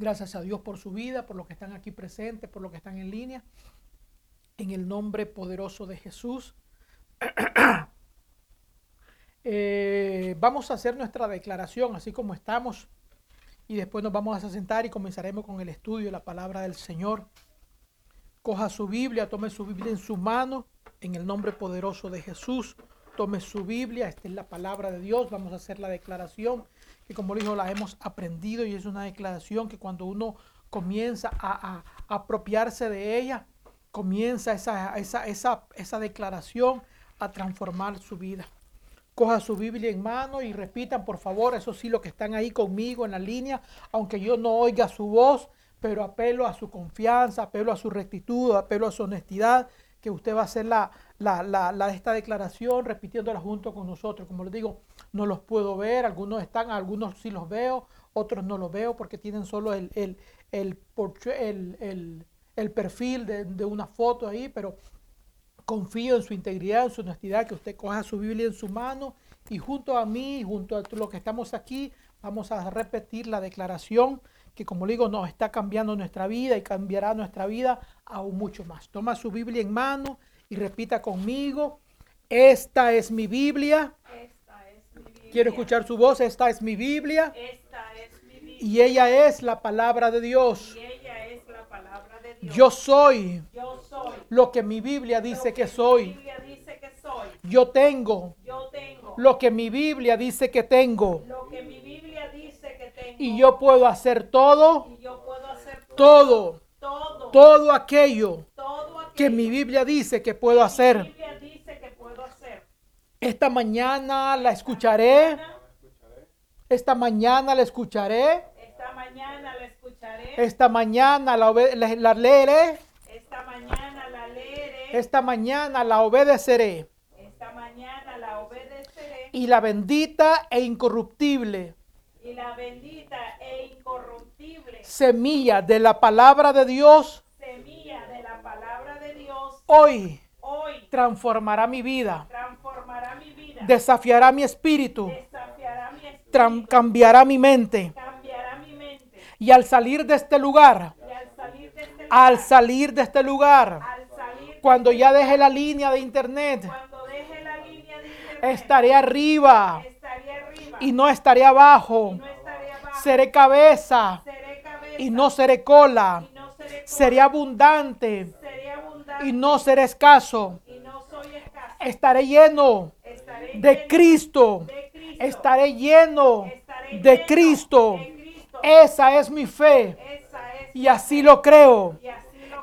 Gracias a Dios por su vida, por los que están aquí presentes, por los que están en línea. En el nombre poderoso de Jesús. Eh, vamos a hacer nuestra declaración así como estamos y después nos vamos a sentar y comenzaremos con el estudio de la palabra del Señor. Coja su Biblia, tome su Biblia en su mano, en el nombre poderoso de Jesús. Tome su Biblia, esta es la palabra de Dios. Vamos a hacer la declaración que como dijo la hemos aprendido y es una declaración que cuando uno comienza a, apropiarse de ella, comienza esa, esa, esa, esa declaración a transformar su vida. Coja su Biblia en mano y repitan, por favor, eso sí, los que están ahí conmigo en la línea, aunque yo no oiga su voz, pero apelo a su confianza, apelo a su rectitud, apelo a su honestidad, que usted va a hacer la, la, la, esta declaración repitiéndola junto con nosotros. Como les digo, no los puedo ver, algunos están, algunos sí los veo, otros no los veo porque tienen solo el, el, el, perfil de, una foto ahí, pero confío en su integridad, en su honestidad, que usted coja su Biblia en su mano y junto a mí, junto a los que estamos aquí, vamos a repetir la declaración que como digo nos está cambiando nuestra vida y cambiará nuestra vida aún mucho más. Toma su Biblia en mano y repita conmigo, esta es mi Biblia. Quiero escuchar su voz, esta es mi Biblia. Y ella es la palabra de Dios. Yo soy, lo que mi Biblia dice que soy. Yo tengo, lo que mi Biblia dice que tengo. Y yo puedo hacer todo, todo, todo, aquello, que mi Biblia dice que puedo hacer. Esta mañana la escucharé. Esta mañana la escucharé. Esta mañana la escucharé. Esta mañana la, la, leeré. Esta mañana la leeré. Esta mañana la obedeceré. Esta mañana la obedeceré. Y la bendita e incorruptible y la bendita e incorruptible semilla de la palabra de Dios, semilla de la palabra de Dios, hoy, hoy transformará mi vida, transformará mi vida, desafiará mi espíritu, desafiará mi espíritu cambiará mi mente. Cambiará mi mente. Y al salir de este lugar, al salir de este lugar, este cuando ya deje la línea de internet, cuando deje la línea de internet estaré arriba y no estaré abajo. Seré cabeza y no seré cola. Seré abundante y no seré escaso. Estaré lleno de Cristo. Estaré lleno de Cristo. Esa es mi fe. Y así lo creo.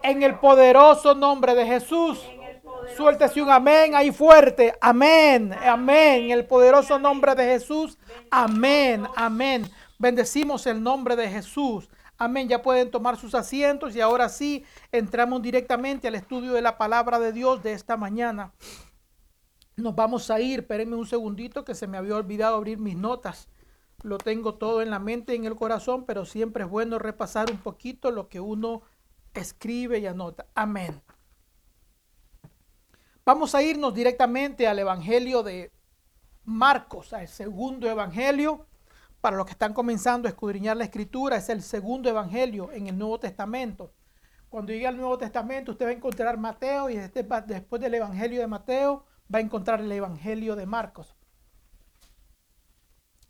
En el poderoso nombre de Jesús. Suéltese un amén ahí fuerte. Amén, amén. En el poderoso nombre de Jesús. Amén, amén. Bendecimos el nombre de Jesús. Amén. Ya pueden tomar sus asientos y ahora sí entramos directamente al estudio de la palabra de Dios de esta mañana. Nos vamos a ir. Espérenme un segundito que se me había olvidado abrir mis notas. Lo tengo todo en la mente y en el corazón, pero siempre es bueno repasar un poquito lo que uno escribe y anota. Amén. Vamos a irnos directamente al Evangelio de Marcos, al segundo Evangelio. Para los que están comenzando a escudriñar la escritura, es el segundo Evangelio en el Nuevo Testamento. Cuando llegue al Nuevo Testamento, usted va a encontrar Mateo y este después del Evangelio de Mateo va a encontrar el Evangelio de Marcos.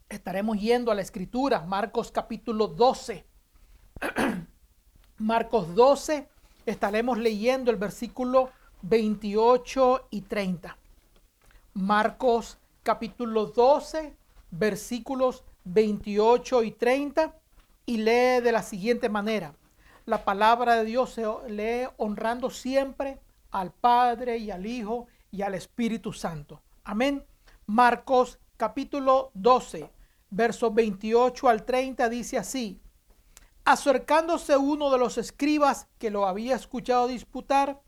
Estaremos yendo a la escritura, Marcos capítulo 12. Marcos 12, estaremos leyendo el versículo 28 y 30. Marcos capítulo 12, versículos 28 y 30 y lee de la siguiente manera. La palabra de Dios se lee honrando siempre al Padre y al Hijo y al Espíritu Santo. Amén. Marcos capítulo 12, versos 28 al 30 dice así. Acercándose uno de los escribas que lo había escuchado disputar,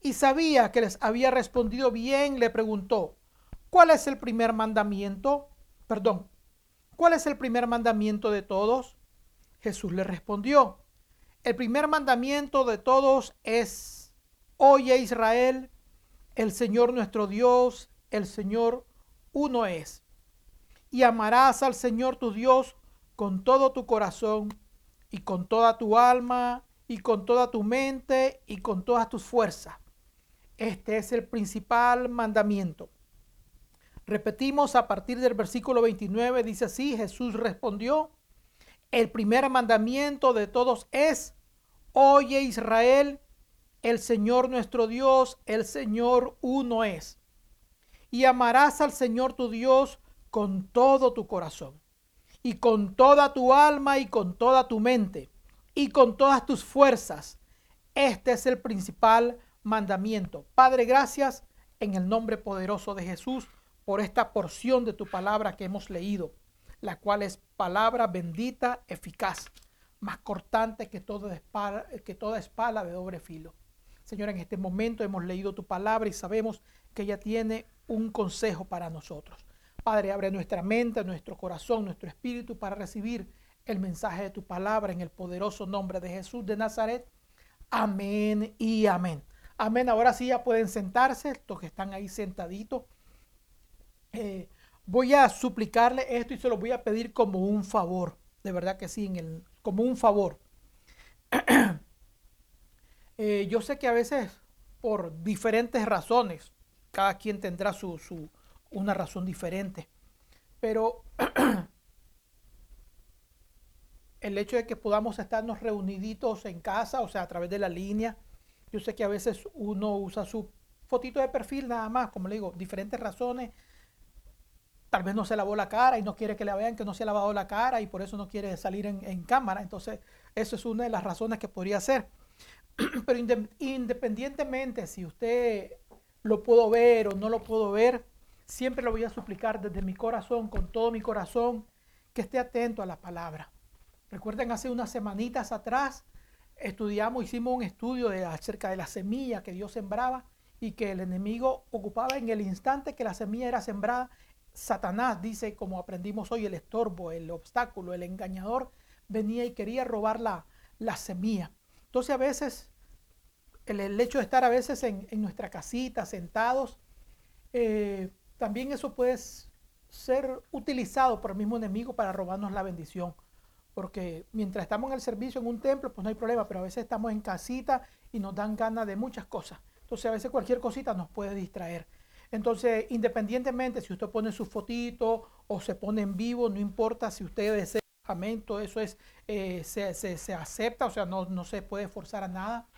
y sabía que les había respondido bien, le preguntó, ¿cuál es el primer mandamiento? Perdón, ¿cuál es el primer mandamiento de todos? Jesús le respondió, el primer mandamiento de todos es, oye Israel, el Señor nuestro Dios, el Señor uno es. Y amarás al Señor tu Dios con todo tu corazón y con toda tu alma y con toda tu mente y con todas tus fuerzas. Este es el principal mandamiento. Repetimos a partir del versículo 29, dice así, Jesús respondió, el primer mandamiento de todos es, oye Israel, el Señor nuestro Dios, el Señor uno es. Y amarás al Señor tu Dios con todo tu corazón, y con toda tu alma, y con toda tu mente, y con todas tus fuerzas. Este es el principal mandamiento. Padre, gracias en el nombre poderoso de Jesús por esta porción de tu palabra que hemos leído, la cual es palabra bendita, eficaz, más cortante que toda espada, que toda espada de doble filo. Señor, en este momento hemos leído tu palabra y sabemos que ella tiene un consejo para nosotros. Padre, abre nuestra mente, nuestro corazón, nuestro espíritu para recibir el mensaje de tu palabra en el poderoso nombre de Jesús de Nazaret. Amén y amén. Amén. Ahora sí ya pueden sentarse, los que están ahí sentaditos. Eh, voy a suplicarle esto y se lo voy a pedir como un favor. De verdad que sí, en el, como un favor. Eh, yo sé que a veces por diferentes razones, cada quien tendrá su, su una razón diferente, pero el hecho de que podamos estarnos reuniditos en casa, o sea, a través de la línea, yo sé que a veces uno usa su fotito de perfil nada más, como le digo, diferentes razones. Tal vez no se lavó la cara y no quiere que le vean que no se ha lavado la cara y por eso no quiere salir en, en cámara. Entonces, eso es una de las razones que podría ser. Pero independientemente si usted lo puedo ver o no lo puedo ver, siempre lo voy a suplicar desde mi corazón, con todo mi corazón, que esté atento a la palabra. Recuerden, hace unas semanitas atrás estudiamos, hicimos un estudio de, acerca de la semilla que Dios sembraba y que el enemigo ocupaba en el instante que la semilla era sembrada. Satanás dice, como aprendimos hoy, el estorbo, el obstáculo, el engañador, venía y quería robar la, la semilla. Entonces a veces el, hecho de estar a veces en, nuestra casita sentados, eh, también eso puede ser utilizado por el mismo enemigo para robarnos la bendición. Porque mientras estamos en el servicio en un templo, pues no hay problema, pero a veces estamos en casita y nos dan ganas de muchas cosas. Entonces a veces cualquier cosita nos puede distraer. Entonces, independientemente si usted pone su fotito o se pone en vivo, no importa si usted desea eso es, eh, se, acepta, o sea, no, no se puede forzar a nada.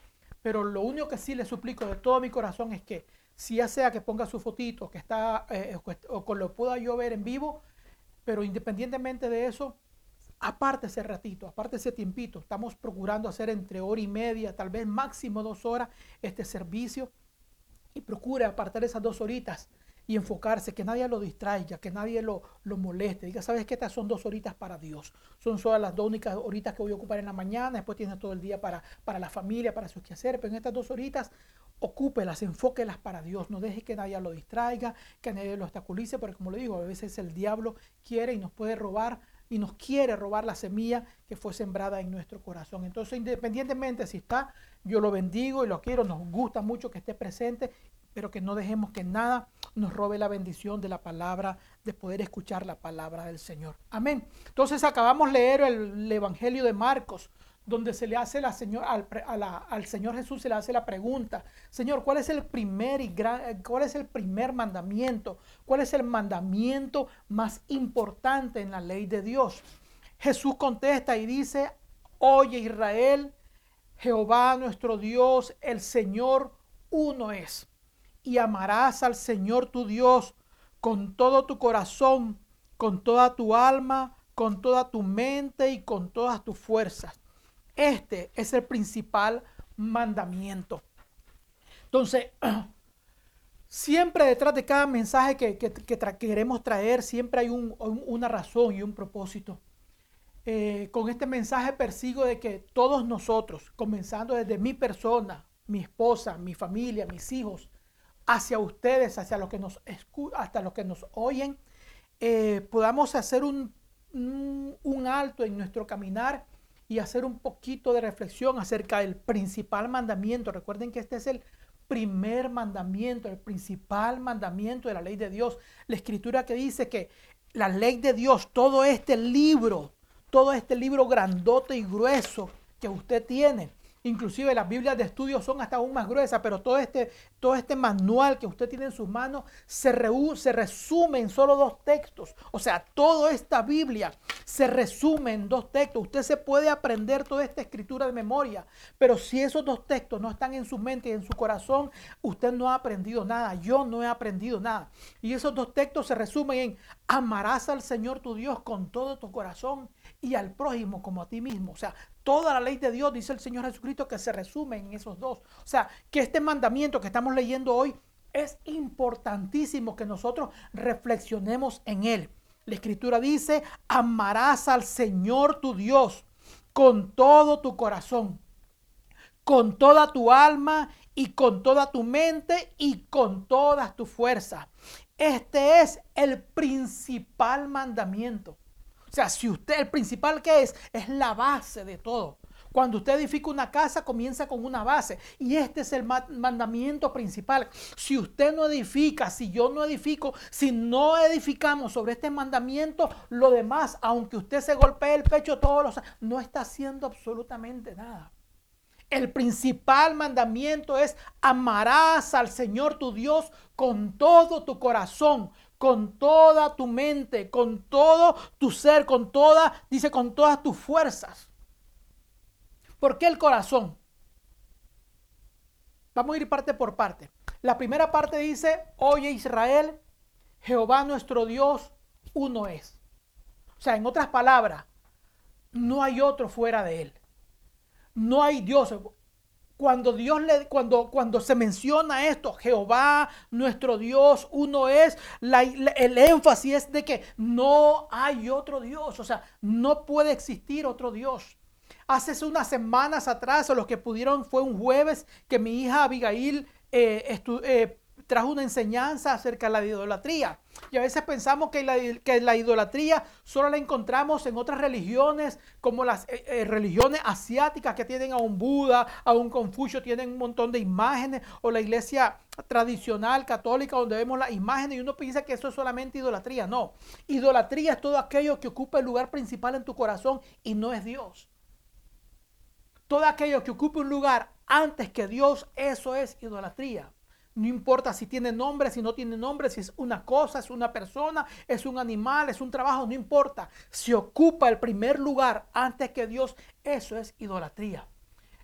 Pero lo único que sí le suplico de todo mi corazón es que si ya sea que ponga su fotito, que está, eh, o que lo pueda yo ver en vivo, pero independientemente de eso, aparte ese ratito, aparte ese tiempito. Estamos procurando hacer entre hora y media, tal vez máximo dos horas este servicio. Y procure apartar esas dos horitas y enfocarse, que nadie lo distraiga, que nadie lo, lo moleste. Diga, sabes que estas son dos horitas para Dios. Son solo las dos únicas horitas que voy a ocupar en la mañana. Después tienes todo el día para, para la familia, para sus quehaceres. Pero en estas dos horitas, ocúpelas, enfóquelas para Dios. No deje que nadie lo distraiga, que nadie lo obstaculice. Porque como le digo, a veces el diablo quiere y nos puede robar y nos quiere robar la semilla que fue sembrada en nuestro corazón. Entonces, independientemente si está, yo lo bendigo y lo quiero, nos gusta mucho que esté presente pero que no dejemos que nada nos robe la bendición de la palabra, de poder escuchar la palabra del Señor. Amén. Entonces acabamos de leer el, Evangelio de Marcos, donde se le hace la señor, al, al, Señor Jesús se le hace la pregunta, Señor, ¿cuál es el primer y gran, cuál es el primer mandamiento? ¿Cuál es el mandamiento más importante en la ley de Dios? Jesús contesta y dice, oye Israel, Jehová nuestro Dios, el Señor uno es y amarás al Señor tu Dios con todo tu corazón, con toda tu alma, con toda tu mente y con todas tus fuerzas. Este es el principal mandamiento. Entonces, siempre detrás de cada mensaje que, queremos traer, siempre hay una razón y un propósito. Eh, con este mensaje persigo de que todos nosotros, comenzando desde mi persona, mi esposa, mi familia, mis hijos, hacia ustedes, hacia los que nos hasta los que nos oyen, eh, podamos hacer un, un, alto en nuestro caminar y hacer un poquito de reflexión acerca del principal mandamiento. Recuerden que este es el primer mandamiento, el principal mandamiento de la ley de Dios. La escritura que dice que la ley de Dios, todo este libro, todo este libro grandote y grueso que usted tiene. Inclusive las Biblias de estudio son hasta aún más gruesas, pero todo este, todo este manual que usted tiene en sus manos se, se resume en solo dos textos. O sea, toda esta Biblia se resume en dos textos. Usted se puede aprender toda esta escritura de memoria, pero si esos dos textos no están en su mente y en su corazón, usted no ha aprendido nada. Yo no he aprendido nada. Y esos dos textos se resumen en amarás al Señor tu Dios con todo tu corazón y al prójimo como a ti mismo. O sea, toda la ley de Dios, dice el Señor Jesucristo, que se resume en esos dos. O sea, que este mandamiento que estamos leyendo hoy es importantísimo que nosotros reflexionemos en él. La escritura dice, amarás al Señor tu Dios con todo tu corazón, con toda tu alma y con toda tu mente y con todas tus fuerzas. Este es el principal mandamiento. O sea, si usted, el principal que es, es la base de todo. Cuando usted edifica una casa, comienza con una base. Y este es el mandamiento principal. Si usted no edifica, si yo no edifico, si no edificamos sobre este mandamiento, lo demás, aunque usted se golpee el pecho todos los no está haciendo absolutamente nada. El principal mandamiento es amarás al Señor tu Dios con todo tu corazón, con toda tu mente, con todo tu ser, con toda, dice, con todas tus fuerzas. ¿Por qué el corazón? Vamos a ir parte por parte. La primera parte dice, oye Israel, Jehová nuestro Dios, uno es. O sea, en otras palabras, no hay otro fuera de él. No hay Dios cuando Dios le, cuando, cuando se menciona esto, Jehová, nuestro Dios, uno es, el énfasis es de que no hay otro Dios, o sea, no puede existir otro Dios. Hace unas semanas atrás, o los que pudieron, fue un jueves que mi hija Abigail eh, eh, trajo una enseñanza acerca de la idolatría. Y a veces pensamos que la, idolatría solo la encontramos en otras religiones, como las eh, eh, religiones asiáticas que tienen a un Buda, a un Confucio, tienen un montón de imágenes, o la iglesia tradicional católica donde vemos las imágenes y uno piensa que eso es solamente idolatría. No, idolatría es todo aquello que ocupa el lugar principal en tu corazón y no es Dios. Todo aquello que ocupa un lugar antes que Dios, eso es idolatría. No importa si tiene nombre, si no tiene nombre, si es una cosa, es una persona, es un animal, es un trabajo, no importa. Si ocupa el primer lugar antes que Dios, eso es idolatría.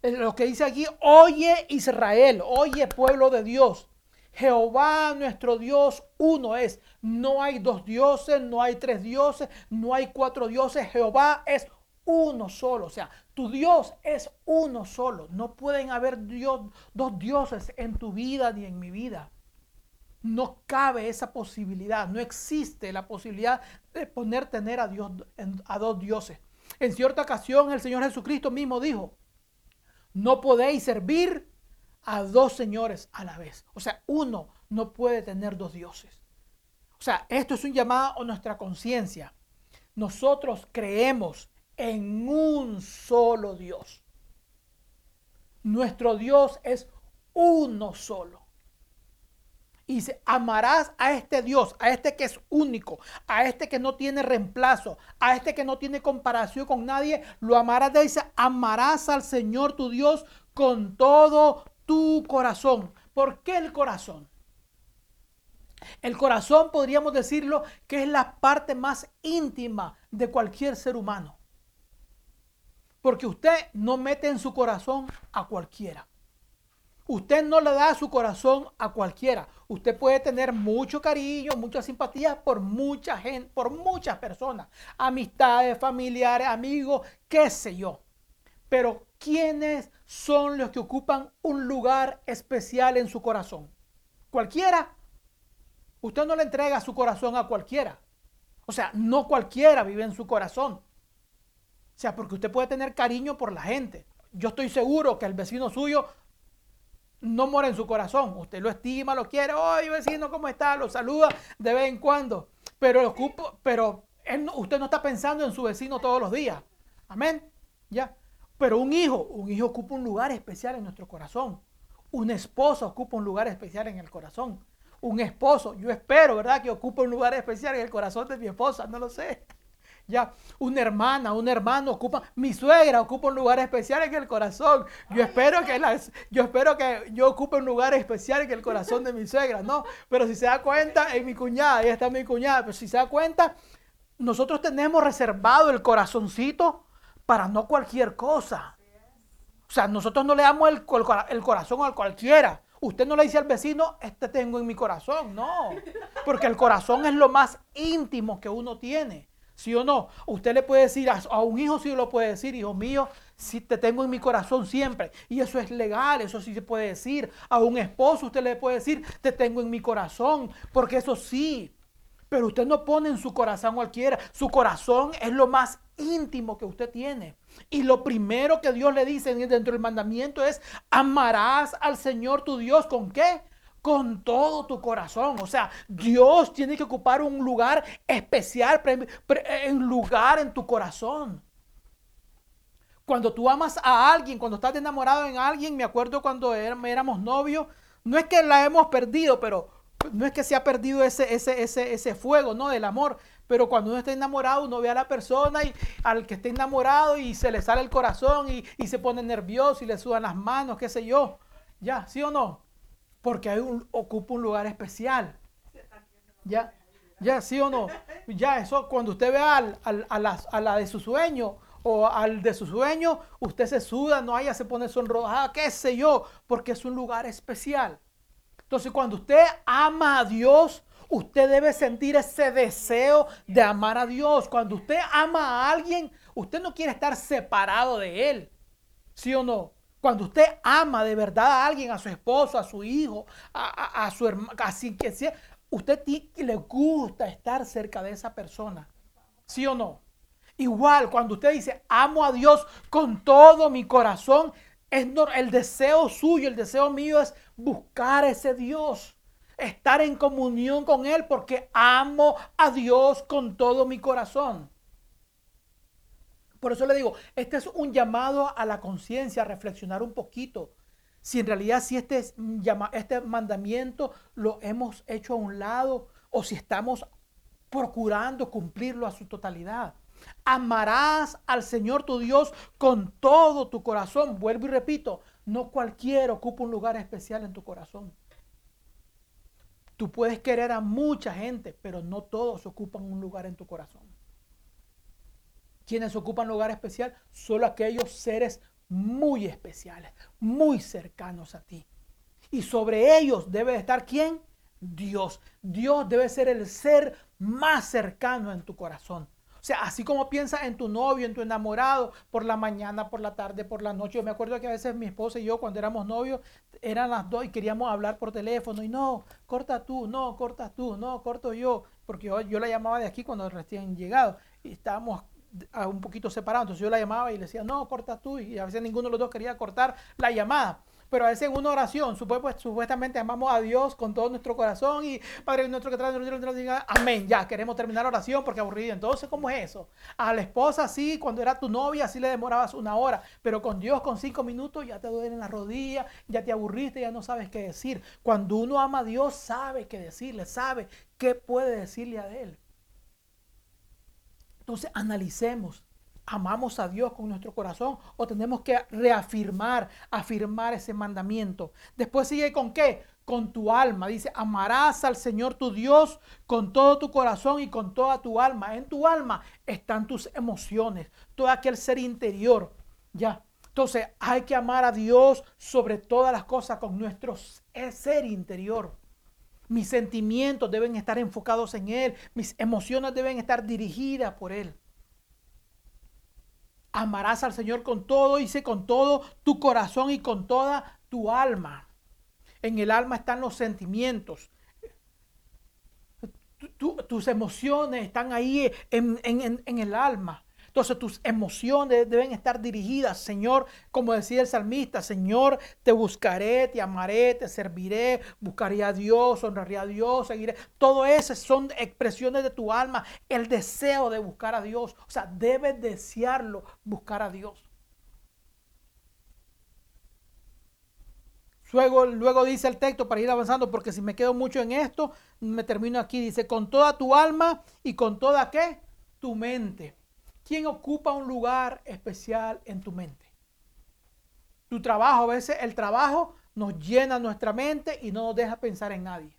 Lo que dice aquí, oye Israel, oye pueblo de Dios. Jehová nuestro Dios uno es. No hay dos dioses, no hay tres dioses, no hay cuatro dioses. Jehová es uno solo. O sea, tu Dios es uno solo. No pueden haber dos dioses en tu vida ni en mi vida. No cabe esa posibilidad. No existe la posibilidad de poner tener a Dios a dos dioses. En cierta ocasión el Señor Jesucristo mismo dijo, no podéis servir a dos señores a la vez. O sea, uno no puede tener dos dioses. O sea, esto es un llamado a nuestra conciencia. Nosotros creemos en un solo Dios. Nuestro Dios es uno solo. Y dice, amarás a este Dios, a este que es único, a este que no tiene reemplazo, a este que no tiene comparación con nadie, lo amarás. Dice, amarás al Señor tu Dios con todo tu corazón. ¿Por qué el corazón? El corazón podríamos decirlo que es la parte más íntima de cualquier ser humano. Porque usted no mete en su corazón a cualquiera. Usted no le da su corazón a cualquiera. Usted puede tener mucho cariño, mucha simpatía por mucha gente, por muchas personas, amistades, familiares, amigos, qué sé yo. Pero ¿quiénes son los que ocupan un lugar especial en su corazón? ¿Cualquiera? Usted no le entrega su corazón a cualquiera. O sea, no cualquiera vive en su corazón. O sea, porque usted puede tener cariño por la gente. Yo estoy seguro que el vecino suyo no muere en su corazón. Usted lo estima, lo quiere. Oye, vecino, ¿cómo está? Lo saluda de vez en cuando. Pero, pero usted no está pensando en su vecino todos los días. Amén. Ya. Pero un hijo, un hijo ocupa un lugar especial en nuestro corazón. Un esposo ocupa un lugar especial en el corazón. Un esposo, yo espero, ¿verdad? Que ocupe un lugar especial en el corazón de mi esposa, no lo sé. Ya, una hermana, un hermano ocupa, mi suegra ocupa un lugar especial en el corazón. Yo espero que las, yo espero que yo ocupe un lugar especial en el corazón de mi suegra, ¿no? Pero si se da cuenta, en mi cuñada, ahí está mi cuñada, pero si se da cuenta, nosotros tenemos reservado el corazoncito para no cualquier cosa. O sea, nosotros no le damos el, el corazón a cualquiera. Usted no le dice al vecino, este tengo en mi corazón. No, porque el corazón es lo más íntimo que uno tiene. ¿Sí o no? Usted le puede decir a, un hijo, sí lo puede decir, hijo mío, si te tengo en mi corazón siempre. Y eso es legal, eso sí se puede decir. A un esposo usted le puede decir, te tengo en mi corazón, porque eso sí. Pero usted no pone en su corazón cualquiera. Su corazón es lo más íntimo que usted tiene. Y lo primero que Dios le dice dentro del mandamiento es, amarás al Señor tu Dios con qué? Con todo tu corazón. O sea, Dios tiene que ocupar un lugar especial, en lugar en tu corazón. Cuando tú amas a alguien, cuando estás enamorado en alguien, me acuerdo cuando éramos novios, no es que la hemos perdido, pero no es que se ha perdido ese, ese, ese, ese fuego, ¿no? Del amor. Pero cuando uno está enamorado, uno ve a la persona y al que está enamorado y se le sale el corazón y, y se pone nervioso y le sudan las manos, qué sé yo. Ya, ¿sí o no? Porque hay un, ocupa un lugar especial. Ya, ya, ¿sí o no? Ya, eso cuando usted ve al, al, a, la, a la de su sueño o al de su sueño, usted se suda, no haya, se pone sonrojada, qué sé yo, porque es un lugar especial. Entonces, cuando usted ama a Dios, usted debe sentir ese deseo de amar a Dios. Cuando usted ama a alguien, usted no quiere estar separado de él. ¿Sí o no? Cuando usted ama de verdad a alguien, a su esposo, a su hijo, a, su hermano, así que sea, usted le gusta estar cerca de esa persona. ¿Sí o no? Igual, cuando usted dice, amo a Dios con todo mi corazón, es el deseo suyo, el deseo mío es buscar a ese Dios, estar en comunión con Él porque amo a Dios con todo mi corazón. Por eso le digo, este es un llamado a la conciencia, a reflexionar un poquito. Si en realidad si este, este mandamiento lo hemos hecho a un lado o si estamos procurando cumplirlo a su totalidad. Amarás al Señor tu Dios con todo tu corazón. Vuelvo y repito, no cualquiera ocupa un lugar especial en tu corazón. Tú puedes querer a mucha gente, pero no todos ocupan un lugar en tu corazón. Quienes ocupan lugar especial, solo aquellos seres muy especiales, muy cercanos a ti. Y sobre ellos debe estar quién? Dios. Dios debe ser el ser más cercano en tu corazón. O sea, así como piensas en tu novio, en tu enamorado, por la mañana, por la tarde, por la noche. Yo me acuerdo que a veces mi esposa y yo, cuando éramos novios, eran las dos y queríamos hablar por teléfono. Y no, corta tú, no, corta tú, no, corto yo. Porque yo, la llamaba de aquí cuando recién llegado. Y estábamos un poquito separados. Entonces yo la llamaba y le decía, no, corta tú. Y a veces ninguno de los dos quería cortar la llamada pero a veces en una oración, pues, supuestamente amamos a Dios con todo nuestro corazón y Padre nuestro que trae, amén, ya, queremos terminar la oración porque aburrido. Entonces, ¿cómo es eso? A la esposa sí, cuando era tu novia, sí le demorabas una hora, pero con Dios con cinco minutos ya te duelen las rodillas, ya te aburriste, ya no sabes qué decir. Cuando uno ama a Dios, sabe qué decirle, sabe qué puede decirle a Él. Entonces, analicemos amamos a Dios con nuestro corazón o tenemos que reafirmar, afirmar ese mandamiento. Después sigue con qué? Con tu alma. Dice, amarás al Señor tu Dios con todo tu corazón y con toda tu alma. En tu alma están tus emociones, todo aquel ser interior. Ya. Entonces hay que amar a Dios sobre todas las cosas con nuestro ser interior. Mis sentimientos deben estar enfocados en Él. Mis emociones deben estar dirigidas por Él. Amarás al Señor con todo, dice, con todo tu corazón y con toda tu alma. En el alma están los sentimientos. tus emociones están ahí en el alma. Entonces tus emociones deben estar dirigidas, Señor, como decía el salmista, Señor, te buscaré, te amaré, te serviré, buscaré a Dios, honraré a Dios, seguiré. Todo eso son expresiones de tu alma, el deseo de buscar a Dios. O sea, debes desearlo, buscar a Dios. Luego, luego, dice el texto para ir avanzando, porque si me quedo mucho en esto, me termino aquí. Dice, con toda tu alma y con toda qué? tu mente. ¿Quién ocupa un lugar especial en tu mente? Tu trabajo, a veces el trabajo nos llena nuestra mente y no nos deja pensar en nadie.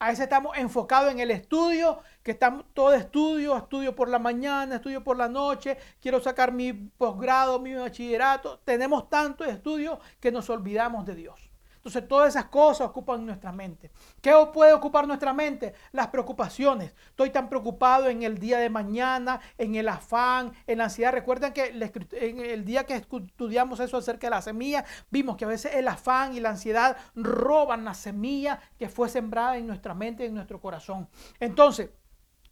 A veces estamos enfocados en el estudio, que estamos todo estudio, estudio por la mañana, estudio por la noche, quiero sacar mi posgrado, mi bachillerato. Tenemos tanto estudio que nos olvidamos de Dios. Entonces todas esas cosas ocupan nuestra mente. ¿Qué puede ocupar nuestra mente? Las preocupaciones. Estoy tan preocupado en el día de mañana, en el afán, en la ansiedad. Recuerden que en el día que estudiamos eso acerca de la semilla, vimos que a veces el afán y la ansiedad roban la semilla que fue sembrada en nuestra mente y en nuestro corazón. Entonces,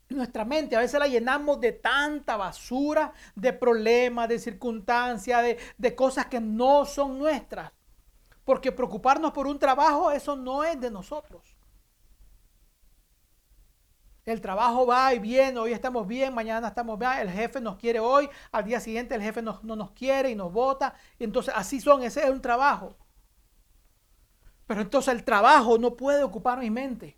nuestra mente a veces la llenamos de tanta basura, de problemas, de circunstancias, de, de cosas que no son nuestras. Porque preocuparnos por un trabajo, eso no es de nosotros. El trabajo va y viene, hoy estamos bien, mañana estamos bien, el jefe nos quiere hoy, al día siguiente el jefe no, nos quiere y nos vota. Entonces así son, ese es un trabajo. Pero entonces el trabajo no puede ocupar mi mente.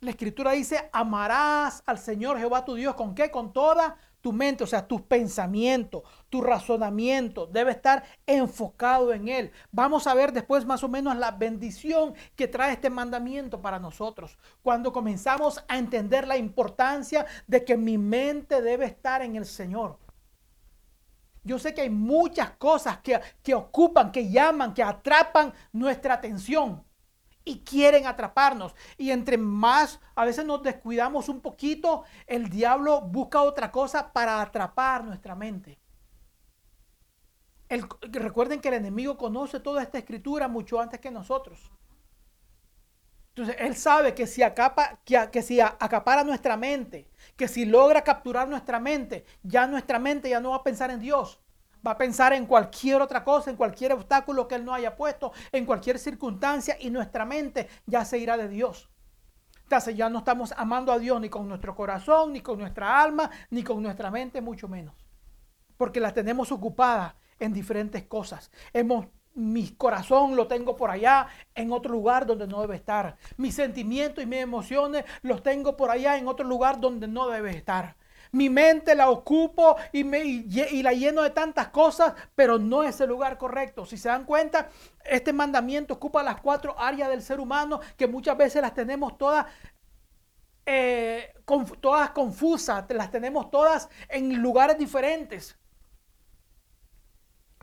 La escritura dice, amarás al Señor Jehová tu Dios. ¿Con qué? Con toda tu mente, o sea, tus pensamientos, tu razonamiento debe estar enfocado en Él. Vamos a ver después más o menos la bendición que trae este mandamiento para nosotros. Cuando comenzamos a entender la importancia de que mi mente debe estar en el Señor. Yo sé que hay muchas cosas que, que ocupan, que llaman, que atrapan nuestra atención y quieren atraparnos. Y entre más a veces nos descuidamos un poquito, el diablo busca otra cosa para atrapar nuestra mente. recuerden que el enemigo conoce toda esta escritura mucho antes que nosotros. Entonces, él sabe que si, acapa, que, que si acapara nuestra mente, que si logra capturar nuestra mente, ya nuestra mente ya no va a pensar en Dios va a pensar en cualquier otra cosa, en cualquier obstáculo que Él no haya puesto, en cualquier circunstancia y nuestra mente ya se irá de Dios. Entonces ya no estamos amando a Dios ni con nuestro corazón, ni con nuestra alma, ni con nuestra mente, mucho menos. Porque la tenemos ocupada en diferentes cosas. Hemos, mi corazón lo tengo por allá, en otro lugar donde no debe estar. Mis sentimientos y mis emociones los tengo por allá, en otro lugar donde no debe estar. Mi mente la ocupo y, me, y, la lleno de tantas cosas, pero no es el lugar correcto. Si se dan cuenta, este mandamiento ocupa las cuatro áreas del ser humano que muchas veces las tenemos todas eh, todas confusas, las tenemos todas en lugares diferentes.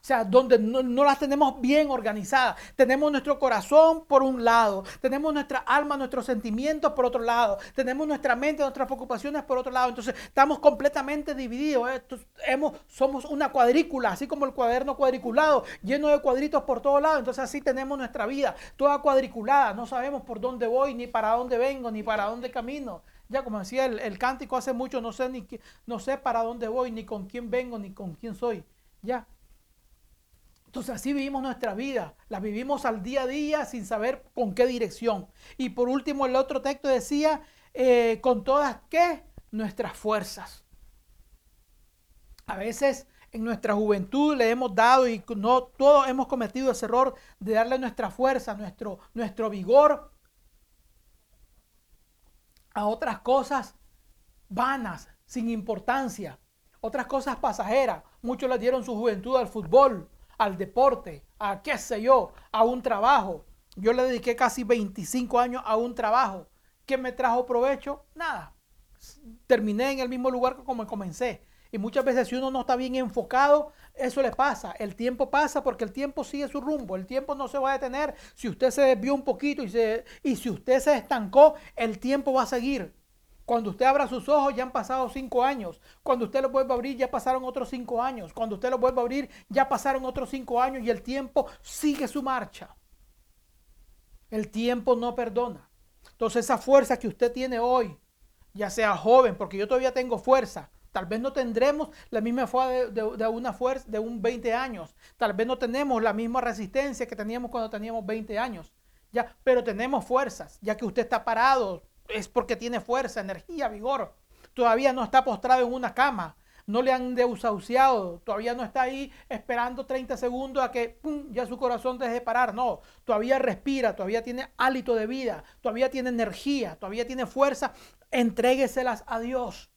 O sea, donde no, las tenemos bien organizadas. Tenemos nuestro corazón por un lado, tenemos nuestra alma, nuestros sentimientos por otro lado, tenemos nuestra mente, nuestras preocupaciones por otro lado. Entonces, estamos completamente divididos. ¿eh? hemos, somos una cuadrícula, así como el cuaderno cuadriculado, lleno de cuadritos por todos lados. Entonces, así tenemos nuestra vida, toda cuadriculada. No sabemos por dónde voy, ni para dónde vengo, ni para dónde camino. Ya como decía el, el cántico hace mucho, no sé, ni, no sé para dónde voy, ni con quién vengo, ni con quién soy. Ya, entonces así vivimos nuestra vida, la vivimos al día a día sin saber con qué dirección. Y por último el otro texto decía, eh, con todas qué? Nuestras fuerzas. A veces en nuestra juventud le hemos dado y no todos hemos cometido ese error de darle nuestra fuerza, nuestro, nuestro vigor a otras cosas vanas, sin importancia, otras cosas pasajeras. Muchos le dieron su juventud al fútbol, al deporte, a qué sé yo, a un trabajo. Yo le dediqué casi 25 años a un trabajo. ¿Qué me trajo provecho? Nada. Terminé en el mismo lugar como comencé. Y muchas veces si uno no está bien enfocado, eso le pasa. El tiempo pasa porque el tiempo sigue su rumbo. El tiempo no se va a detener. Si usted se desvió un poquito y, se, y si usted se estancó, el tiempo va a seguir. Cuando usted abra sus ojos ya han pasado cinco años. Cuando usted los vuelve a abrir ya pasaron otros cinco años. Cuando usted los vuelve a abrir ya pasaron otros cinco años y el tiempo sigue su marcha. El tiempo no perdona. Entonces esa fuerza que usted tiene hoy, ya sea joven, porque yo todavía tengo fuerza. Tal vez no tendremos la misma fuerza de, una fuerza de un 20 años. Tal vez no tenemos la misma resistencia que teníamos cuando teníamos 20 años. Ya, pero tenemos fuerzas, ya que usted está parado, es porque tiene fuerza, energía, vigor. Todavía no está postrado en una cama. No le han desahuciado. Todavía no está ahí esperando 30 segundos a que ya su corazón deje de parar. No, todavía respira, todavía tiene hálito de vida, todavía tiene energía, todavía tiene fuerza. Entrégueselas a Dios.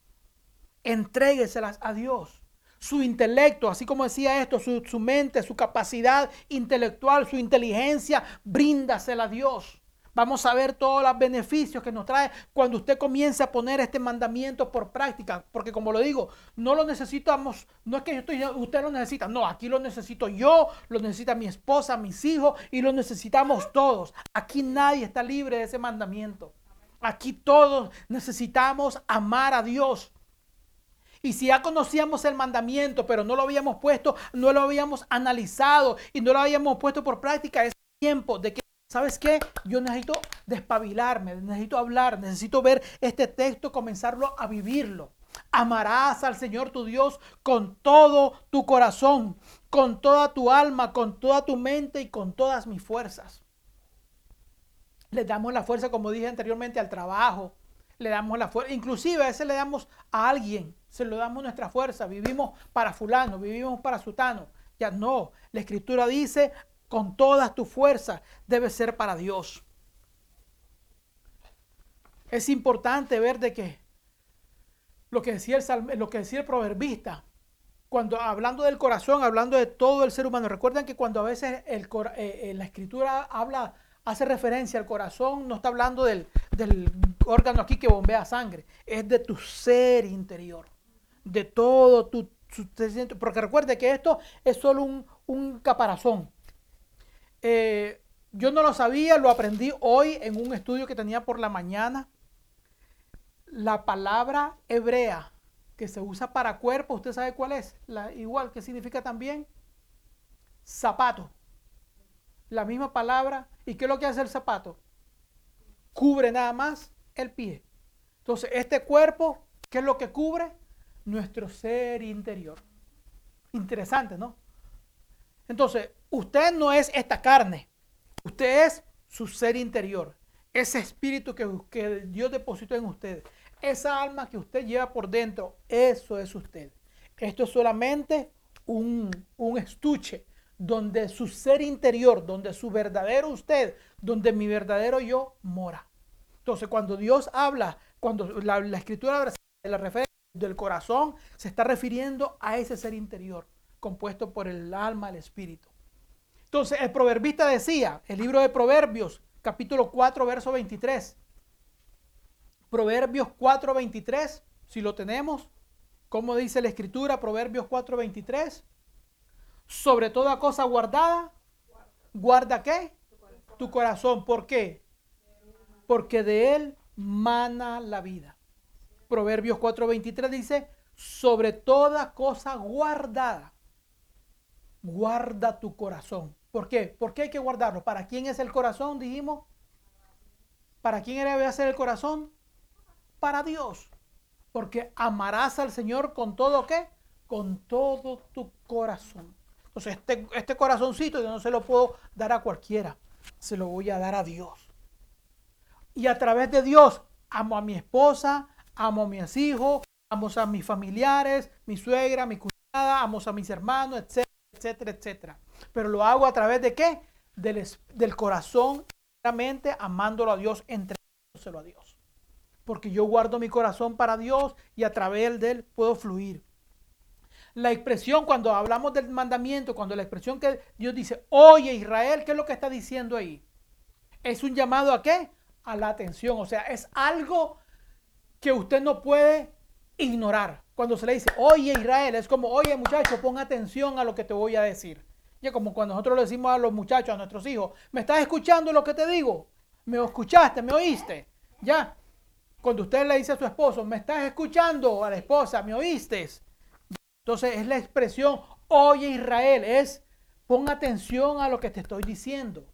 Entrégueselas a Dios. Su intelecto, así como decía esto, su, su mente, su capacidad intelectual, su inteligencia, bríndasela a Dios. Vamos a ver todos los beneficios que nos trae cuando usted comience a poner este mandamiento por práctica. Porque como lo digo, no lo necesitamos, no es que yo estoy, usted lo necesita, no, aquí lo necesito yo, lo necesita mi esposa, mis hijos y lo necesitamos todos. Aquí nadie está libre de ese mandamiento. Aquí todos necesitamos amar a Dios. Y si ya conocíamos el mandamiento, pero no lo habíamos puesto, no lo habíamos analizado y no lo habíamos puesto por práctica, es tiempo de que ¿Sabes qué? Yo necesito despabilarme, necesito hablar, necesito ver este texto, comenzarlo a vivirlo. Amarás al Señor tu Dios con todo tu corazón, con toda tu alma, con toda tu mente y con todas mis fuerzas. Le damos la fuerza, como dije anteriormente, al trabajo. Le damos la fuerza, inclusive a veces le damos a alguien, se lo damos nuestra fuerza. Vivimos para fulano, vivimos para sutano. Ya no, la escritura dice, con todas tus fuerzas, debe ser para Dios. Es importante ver de que lo que decía el, lo que decía el proverbista, cuando hablando del corazón, hablando de todo el ser humano, recuerden que cuando a veces eh, eh, la escritura habla, hace referencia al corazón, no está hablando del, del órgano aquí que bombea sangre, es de tu ser interior, de todo tu, porque recuerde que esto es solo un, un caparazón. Eh, yo no lo sabía, lo aprendí hoy en un estudio que tenía por la mañana. La palabra hebrea que se usa para cuerpo, ¿usted sabe cuál es? La, igual, que significa también? Zapato. La misma palabra. ¿Y qué es lo que hace el zapato? Cubre nada más el pie. Entonces, este cuerpo, ¿qué es lo que cubre? Nuestro ser interior. Interesante, ¿no? Entonces, usted no es esta carne, usted es su ser interior, ese espíritu que, Dios depositó en usted, esa alma que usted lleva por dentro, eso es usted. Esto es solamente un, un estuche donde su ser interior, donde su verdadero usted, donde mi verdadero yo mora. Entonces, cuando Dios habla, cuando la, la escritura de la referencia del corazón, se está refiriendo a ese ser interior compuesto por el alma, el espíritu. Entonces, el proverbista decía, el libro de Proverbios, capítulo 4, verso 23. Proverbios 4, 23, si lo tenemos, como dice la escritura, Proverbios 4, 23. Sobre toda cosa guardada, guarda qué? Tu corazón. ¿Por qué? Porque de él mana la vida. Proverbios 4:23 dice, sobre toda cosa guardada, guarda tu corazón. ¿Por qué? ¿Por qué hay que guardarlo? ¿Para quién es el corazón? Dijimos. ¿Para quién debe ser el corazón? Para Dios. Porque amarás al Señor con todo qué? Con todo tu corazón. Entonces, este, este corazoncito yo no se lo puedo dar a cualquiera. Se lo voy a dar a Dios. Y a través de Dios amo a mi esposa, amo a mis hijos, amo a mis familiares, mi suegra, mi cuñada, amo a mis hermanos, etc etcétera, etcétera. Pero lo hago a través de qué? Del, del corazón, realmente amándolo a Dios, entregándoselo a Dios. Porque yo guardo mi corazón para Dios y a través de él puedo fluir. La expresión, cuando hablamos del mandamiento, cuando la expresión que Dios dice, oye Israel, ¿qué es lo que está diciendo ahí? Es un llamado a qué? A la atención. O sea, es algo que usted no puede ignorar. Cuando se le dice, oye Israel, es como, oye muchacho, pon atención a lo que te voy a decir. Ya como cuando nosotros le decimos a los muchachos, a nuestros hijos, ¿me estás escuchando lo que te digo? ¿Me escuchaste? ¿Me oíste? Ya. Cuando usted le dice a su esposo, ¿me estás escuchando? A la esposa, ¿me oíste? Entonces es la expresión, oye Israel, es pon atención a lo que te estoy diciendo.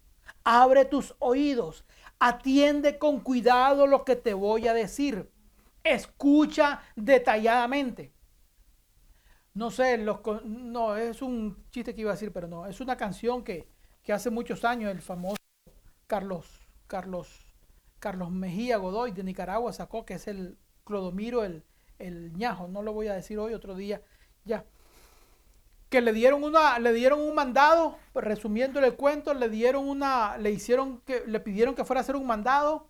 Abre tus oídos. Atiende con cuidado lo que te voy a decir escucha detalladamente. No sé, no, es un chiste que iba a decir, pero no, es una canción que, hace muchos años el famoso Carlos, Carlos, Carlos Mejía Godoy de Nicaragua sacó, que es el Clodomiro, el, el ñajo, no lo voy a decir hoy, otro día, ya. Que le dieron una, le dieron un mandado, resumiendo el cuento, le dieron una, le hicieron que, le pidieron que fuera a hacer un mandado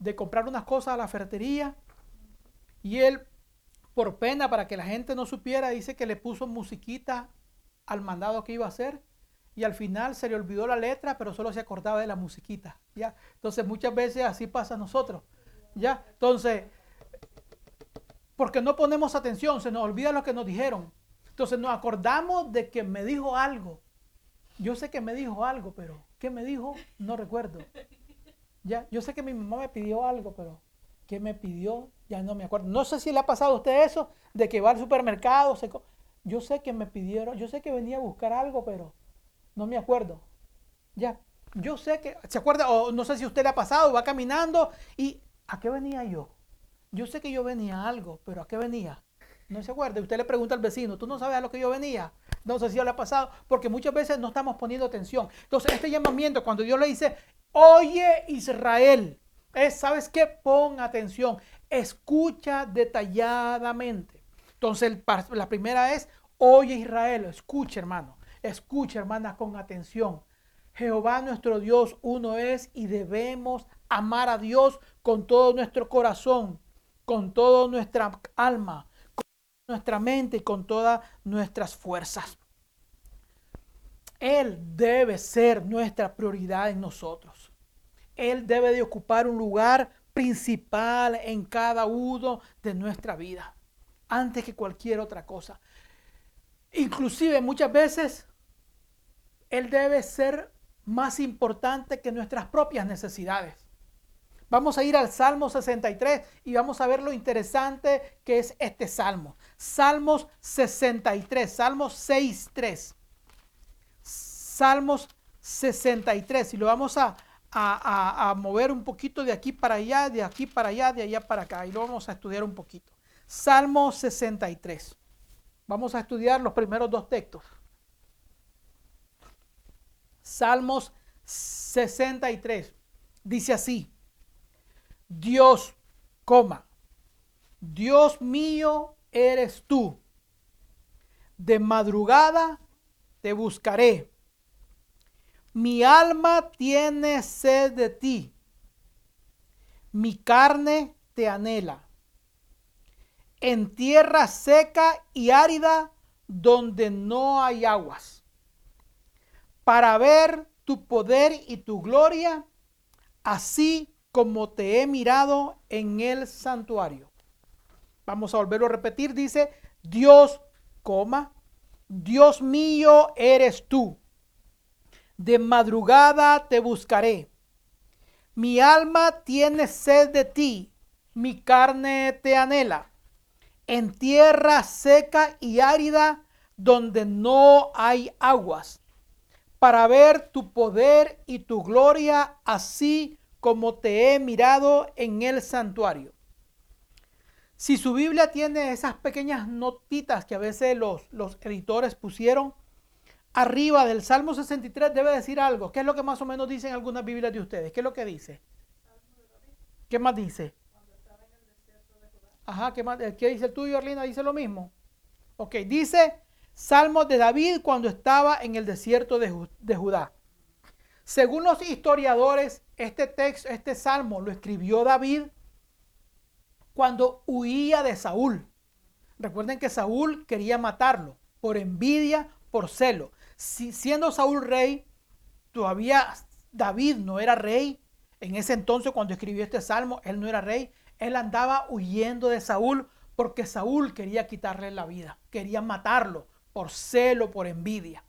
de comprar unas cosas a la ferretería y él por pena, para que la gente no supiera, dice que le puso musiquita al mandado que iba a hacer y al final se le olvidó la letra, pero solo se acordaba de la musiquita, ¿ya? Entonces muchas veces así pasa a nosotros, ¿ya? Entonces, porque no ponemos atención, se nos olvida lo que nos dijeron. Entonces nos acordamos de que me dijo algo. Yo sé que me dijo algo, pero ¿qué me dijo? No recuerdo. Ya, yo sé que mi mamá me pidió algo, pero ¿qué me pidió? Ya no me acuerdo. No sé si le ha pasado a usted eso, de que va al supermercado. yo sé que me pidieron, yo sé que venía a buscar algo, pero no me acuerdo. Ya, yo sé que, ¿se acuerda? O no sé si usted le ha pasado, va caminando y ¿a qué venía yo? Yo sé que yo venía a algo, pero ¿a qué venía? No se acuerda. Usted le pregunta al vecino, ¿tú no sabes a lo que yo venía? No sé si le ha pasado, porque muchas veces no estamos poniendo atención. Entonces, este llamamiento, cuando Dios le dice, oye Israel, es, ¿sabes qué? Pon atención, escucha detalladamente. Entonces, la primera es, oye Israel, escucha hermano, escucha hermana con atención. Jehová nuestro Dios uno es y debemos amar a Dios con todo nuestro corazón, con toda nuestra alma, con nuestra mente y con todas nuestras fuerzas. Él debe ser nuestra prioridad en nosotros. Él debe de ocupar un lugar principal en cada uno de nuestra vida, antes que cualquier otra cosa. Inclusive muchas veces Él debe ser más importante que nuestras propias necesidades. Vamos a ir al Salmo 63 y vamos a ver lo interesante que es este salmo. Salmos 63, Salmos 6.3. Salmos 63. Y lo vamos a, a, mover un poquito de aquí para allá, de aquí para allá, de allá para acá. Y lo vamos a estudiar un poquito. Salmo 63. Vamos a estudiar los primeros dos textos. Salmos 63. Dice así. Dios, coma. Dios mío eres tú. De madrugada te buscaré mi alma tiene sed de ti. Mi carne te anhela. En tierra seca y árida donde no hay aguas. Para ver tu poder y tu gloria, así como te he mirado en el santuario. Vamos a volverlo a repetir. Dice, Dios, coma, Dios mío eres tú de madrugada te buscaré. Mi alma tiene sed de ti, mi carne te anhela. En tierra seca y árida, donde no hay aguas, para ver tu poder y tu gloria, así como te he mirado en el santuario. Si su Biblia tiene esas pequeñas notitas que a veces los, los editores pusieron, arriba del Salmo 63 debe decir algo. ¿Qué es lo que más o menos dicen algunas Biblias de ustedes? ¿Qué es lo que dice? ¿Qué más dice? Ajá, ¿qué, más, ¿qué dice el tuyo, Arlina? Dice lo mismo. Ok, dice Salmo de David cuando estaba en el desierto de, de Judá. Según los historiadores, este texto, este salmo lo escribió David cuando huía de Saúl. Recuerden que Saúl quería matarlo por envidia, por celo siendo Saúl rey, todavía David no era rey. En ese entonces, cuando escribió este salmo, él no era rey. Él andaba huyendo de Saúl porque Saúl quería quitarle la vida, quería matarlo por celo, por envidia.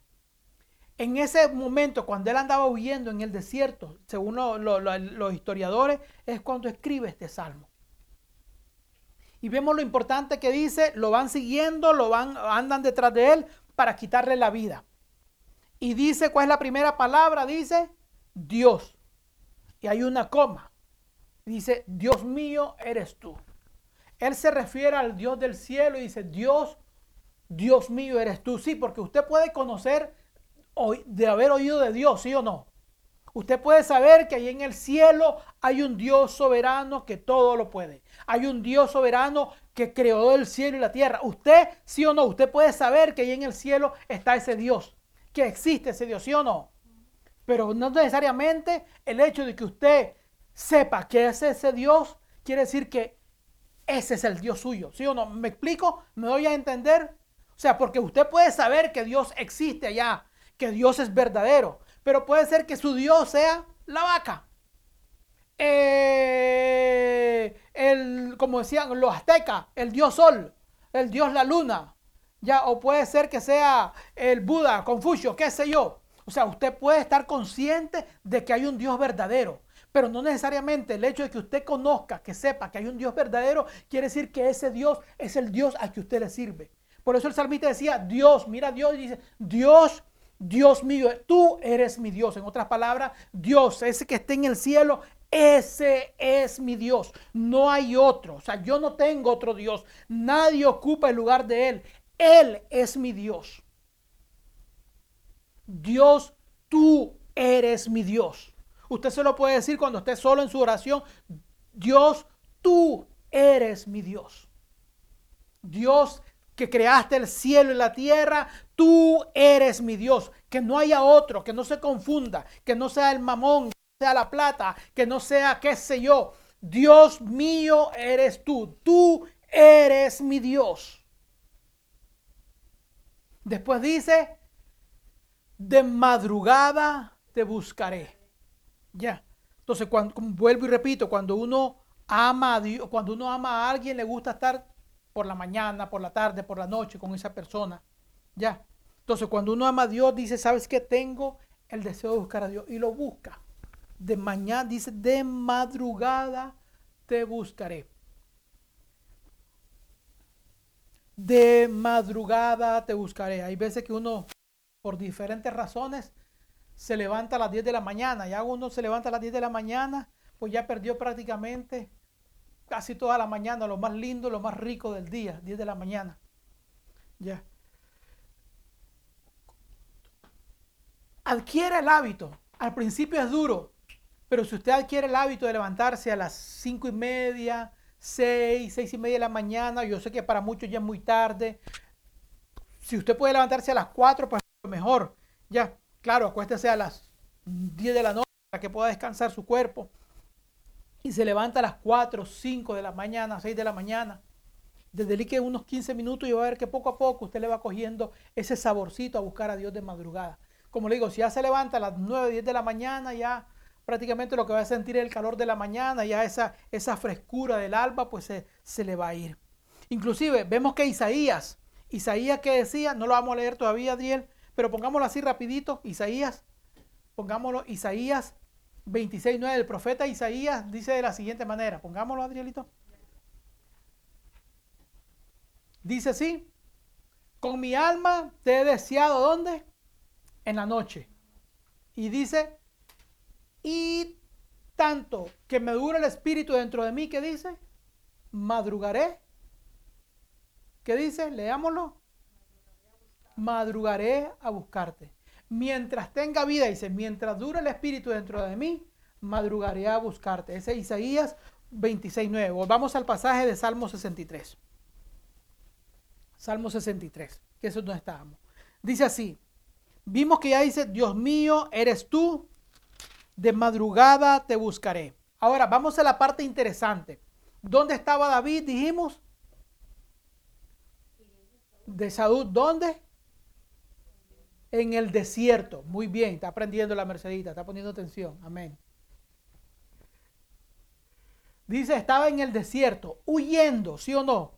En ese momento, cuando él andaba huyendo en el desierto, según los historiadores, es cuando escribe este salmo. Y vemos lo importante que dice, lo van siguiendo, lo van, andan detrás de él para quitarle la vida. Y dice, ¿cuál es la primera palabra? Dice, Dios. Y hay una coma. Dice, Dios mío eres tú. Él se refiere al Dios del cielo y dice, Dios, Dios mío eres tú. Sí, porque usted puede conocer de haber oído de Dios, ¿sí o no? Usted puede saber que ahí en el cielo hay un Dios soberano que todo lo puede. Hay un Dios soberano que creó el cielo y la tierra. Usted, sí o no, usted puede saber que ahí en el cielo está ese Dios que existe ese Dios, ¿sí o no? Pero no necesariamente el hecho de que usted sepa que es ese Dios quiere decir que ese es el Dios suyo. ¿Sí o no? ¿Me explico? ¿Me doy a entender? O sea, porque usted puede saber que Dios existe allá, que Dios es verdadero, pero puede ser que su Dios sea la vaca. Eh, el, como decían los aztecas, el Dios Sol, el Dios la Luna, ya, o puede ser que sea el Buda, Confucio, qué sé yo. O sea, usted puede estar consciente de que hay un Dios verdadero, pero no necesariamente el hecho de que usted conozca, que sepa que hay un Dios verdadero, quiere decir que ese Dios es el Dios a que usted le sirve. Por eso el salmista decía, Dios, mira Dios, y dice, Dios, Dios mío, tú eres mi Dios. En otras palabras, Dios, ese que está en el cielo, ese es mi Dios. No hay otro. O sea, yo no tengo otro Dios. Nadie ocupa el lugar de Él. Él es mi Dios. Dios, tú eres mi Dios. Usted se lo puede decir cuando esté solo en su oración. Dios, tú eres mi Dios. Dios que creaste el cielo y la tierra, tú eres mi Dios. Que no haya otro, que no se confunda, que no sea el mamón, que no sea la plata, que no sea qué sé yo. Dios mío eres tú. Tú eres mi Dios. Después dice, de madrugada te buscaré. Ya. Entonces, cuando, vuelvo y repito, cuando uno ama a Dios, cuando uno ama a alguien, le gusta estar por la mañana, por la tarde, por la noche con esa persona. Ya. Entonces, cuando uno ama a Dios, dice, ¿sabes qué? Tengo el deseo de buscar a Dios y lo busca. De mañana, dice, de madrugada te buscaré. De madrugada te buscaré. Hay veces que uno por diferentes razones, se levanta a las 10 de la mañana. Ya uno se levanta a las 10 de la mañana, pues ya perdió prácticamente casi toda la mañana, lo más lindo, lo más rico del día, 10 de la mañana. Ya. Adquiere el hábito. Al principio es duro, pero si usted adquiere el hábito de levantarse a las 5 y media, 6, 6 y media de la mañana, yo sé que para muchos ya es muy tarde. Si usted puede levantarse a las 4, pues mejor. Ya, claro, acuéstese a las 10 de la noche para que pueda descansar su cuerpo. Y se levanta a las 4, 5 de la mañana, 6 de la mañana. Dedique unos 15 minutos y va a ver que poco a poco usted le va cogiendo ese saborcito a buscar a Dios de madrugada. Como le digo, si ya se levanta a las 9, 10 de la mañana, ya prácticamente lo que va a sentir es el calor de la mañana, ya esa, esa frescura del alba, pues se, se le va a ir. Inclusive vemos que Isaías, Isaías que decía, no lo vamos a leer todavía, Adriel, pero pongámoslo así rapidito, Isaías, pongámoslo, Isaías 26.9, el profeta Isaías dice de la siguiente manera, pongámoslo Adrielito. Dice así, con mi alma te he deseado, ¿dónde? En la noche. Y dice, y tanto que me dure el espíritu dentro de mí, ¿qué dice? Madrugaré. ¿Qué dice? Leámoslo madrugaré a buscarte. Mientras tenga vida, dice, mientras dure el Espíritu dentro de mí, madrugaré a buscarte. Ese es Isaías 26.9. Volvamos al pasaje de Salmo 63. Salmo 63, que eso no estábamos. Dice así, vimos que ya dice, Dios mío, eres tú, de madrugada te buscaré. Ahora, vamos a la parte interesante. ¿Dónde estaba David? Dijimos. De salud, ¿dónde? en el desierto. Muy bien, está aprendiendo la Mercedita, está poniendo atención. Amén. Dice, estaba en el desierto, huyendo, ¿sí o no? O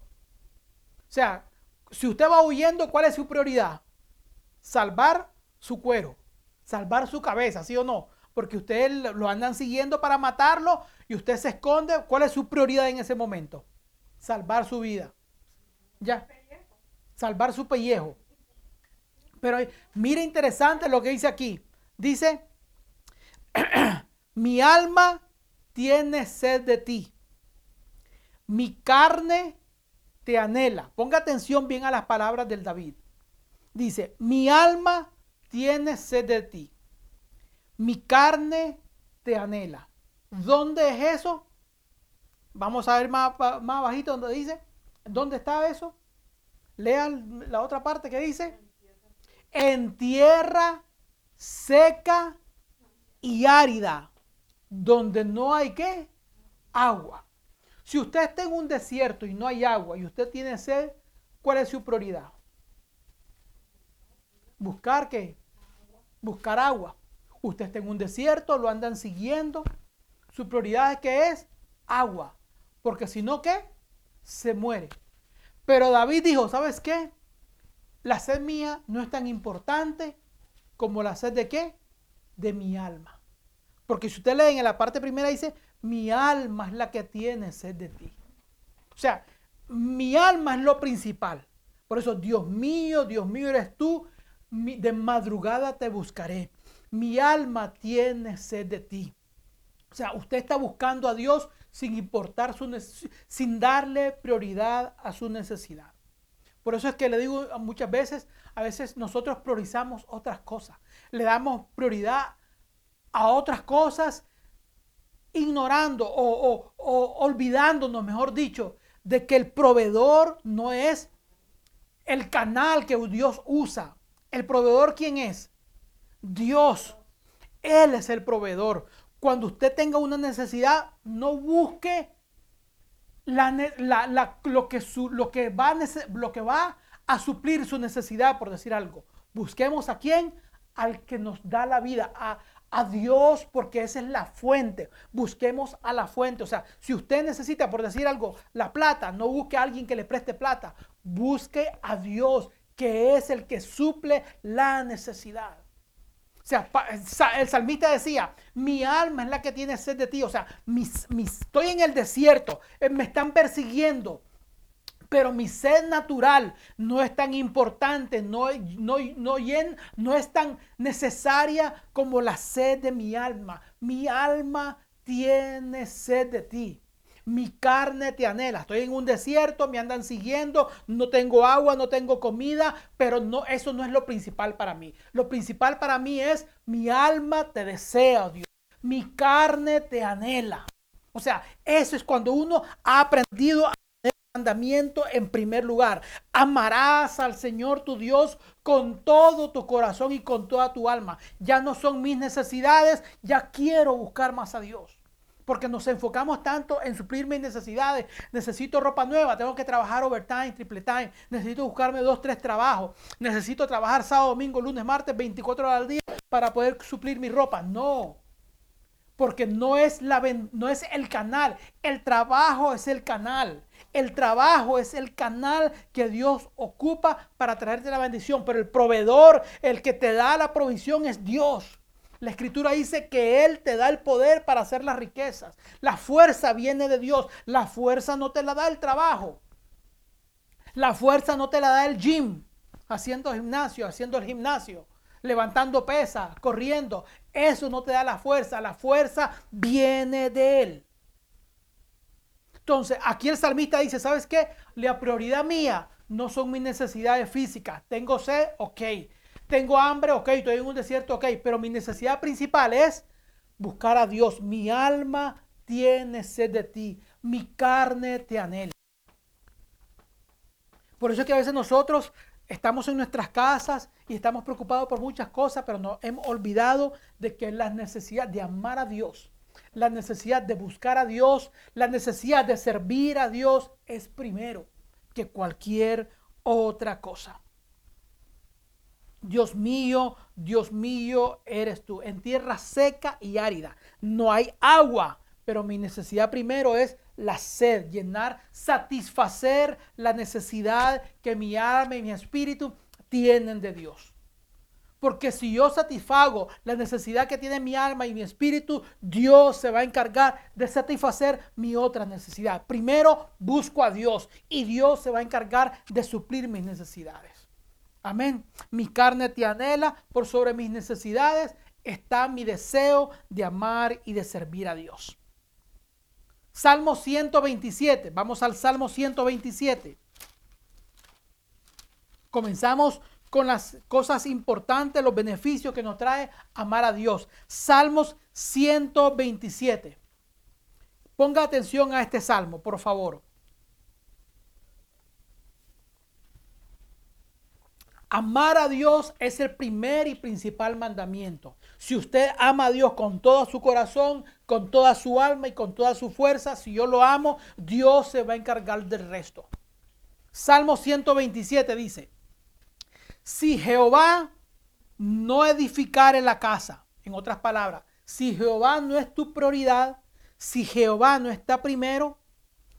sea, si usted va huyendo, ¿cuál es su prioridad? Salvar su cuero, salvar su cabeza, ¿sí o no? Porque usted lo andan siguiendo para matarlo y usted se esconde. ¿Cuál es su prioridad en ese momento? Salvar su vida. Ya. Salvar su pellejo. Pero mira interesante lo que dice aquí. Dice, mi alma tiene sed de ti. Mi carne te anhela. Ponga atención bien a las palabras del David. Dice, mi alma tiene sed de ti. Mi carne te anhela. ¿Dónde es eso? Vamos a ver más, más bajito donde dice. ¿Dónde está eso? Lean la otra parte que dice en tierra seca y árida, donde no hay qué? Agua. Si usted está en un desierto y no hay agua y usted tiene sed, ¿cuál es su prioridad? Buscar qué? Buscar agua. Usted está en un desierto, lo andan siguiendo. Su prioridad es que es agua. Porque si no, ¿qué? Se muere. Pero David dijo, ¿sabes qué? La sed mía no es tan importante como la sed de qué? De mi alma. Porque si usted lee en la parte primera dice, mi alma es la que tiene sed de ti. O sea, mi alma es lo principal. Por eso, Dios mío, Dios mío eres tú, de madrugada te buscaré. Mi alma tiene sed de ti. O sea, usted está buscando a Dios sin importar su sin darle prioridad a su necesidad. Por eso es que le digo muchas veces, a veces nosotros priorizamos otras cosas. Le damos prioridad a otras cosas ignorando o, olvidándonos, mejor dicho, de que el proveedor no es el canal que Dios usa. ¿El proveedor quién es? Dios. Él es el proveedor. Cuando usted tenga una necesidad, no busque lo, que lo, que va, lo que va a suplir su necesidad, por decir algo. Busquemos a quién? Al que nos da la vida, a, a Dios porque esa es la fuente. Busquemos a la fuente. O sea, si usted necesita, por decir algo, la plata, no busque a alguien que le preste plata. Busque a Dios que es el que suple la necesidad. O sea, el salmista decía, mi alma es la que tiene sed de ti. O sea, mis, estoy en el desierto, eh, me están persiguiendo pero mi sed natural no es tan importante, no, no, no, no es tan necesaria como la sed de mi alma. Mi alma tiene sed de ti. Mi carne te anhela. Estoy en un desierto, me andan siguiendo, no tengo agua, no tengo comida, pero no, eso no es lo principal para mí. Lo principal para mí es mi alma te desea, Dios. Mi carne te anhela. O sea, eso es cuando uno ha aprendido a mandamiento en primer lugar. Amarás al Señor tu Dios con todo tu corazón y con toda tu alma. Ya no son mis necesidades, ya quiero buscar más a Dios. Porque nos enfocamos tanto en suplir mis necesidades. Necesito ropa nueva, tengo que trabajar overtime, triple time. Necesito buscarme dos, tres trabajos. Necesito trabajar sábado, domingo, lunes, martes, 24 horas al día para poder suplir mi ropa. No. Porque no es, la, no es el canal. El trabajo es el canal. El trabajo es el canal que Dios ocupa para traerte la bendición, pero el proveedor, el que te da la provisión es Dios. La escritura dice que Él te da el poder para hacer las riquezas. La fuerza viene de Dios. La fuerza no te la da el trabajo. La fuerza no te la da el gym, haciendo gimnasio, haciendo el gimnasio, levantando pesas, corriendo. Eso no te da la fuerza. La fuerza viene de Él. Entonces, aquí el salmista dice, ¿sabes qué? La prioridad mía no son mis necesidades físicas. Tengo sed, ok. Tengo hambre, ok. Estoy en un desierto, ok. Pero mi necesidad principal es buscar a Dios. Mi alma tiene sed de ti. Mi carne te anhela. Por eso es que a veces nosotros estamos en nuestras casas y estamos preocupados por muchas cosas, pero nos hemos olvidado de que la necesidad de amar a Dios la necesidad de buscar a Dios, la necesidad de servir a Dios es primero que cualquier otra cosa. Dios mío, Dios mío, eres tú. En tierra seca y árida no hay agua, pero mi necesidad primero es la sed, llenar, satisfacer la necesidad que mi alma y mi espíritu tienen de Dios. Porque si yo satisfago la necesidad que tiene mi alma y mi espíritu, Dios se va a encargar de satisfacer mi otra necesidad. Primero busco a Dios y Dios se va a encargar de suplir mis necesidades. Amén. Mi carne te anhela por sobre mis necesidades. Está mi deseo de amar y de servir a Dios. Salmo 127. Vamos al Salmo 127. Comenzamos con las cosas importantes, los beneficios que nos trae amar a Dios. Salmos 127. Ponga atención a este salmo, por favor. Amar a Dios es el primer y principal mandamiento. Si usted ama a Dios con todo su corazón, con toda su alma y con toda su fuerza, si yo lo amo, Dios se va a encargar del resto. Salmo 127 dice, si Jehová no edificare la casa, en otras palabras, si Jehová no es tu prioridad, si Jehová no está primero,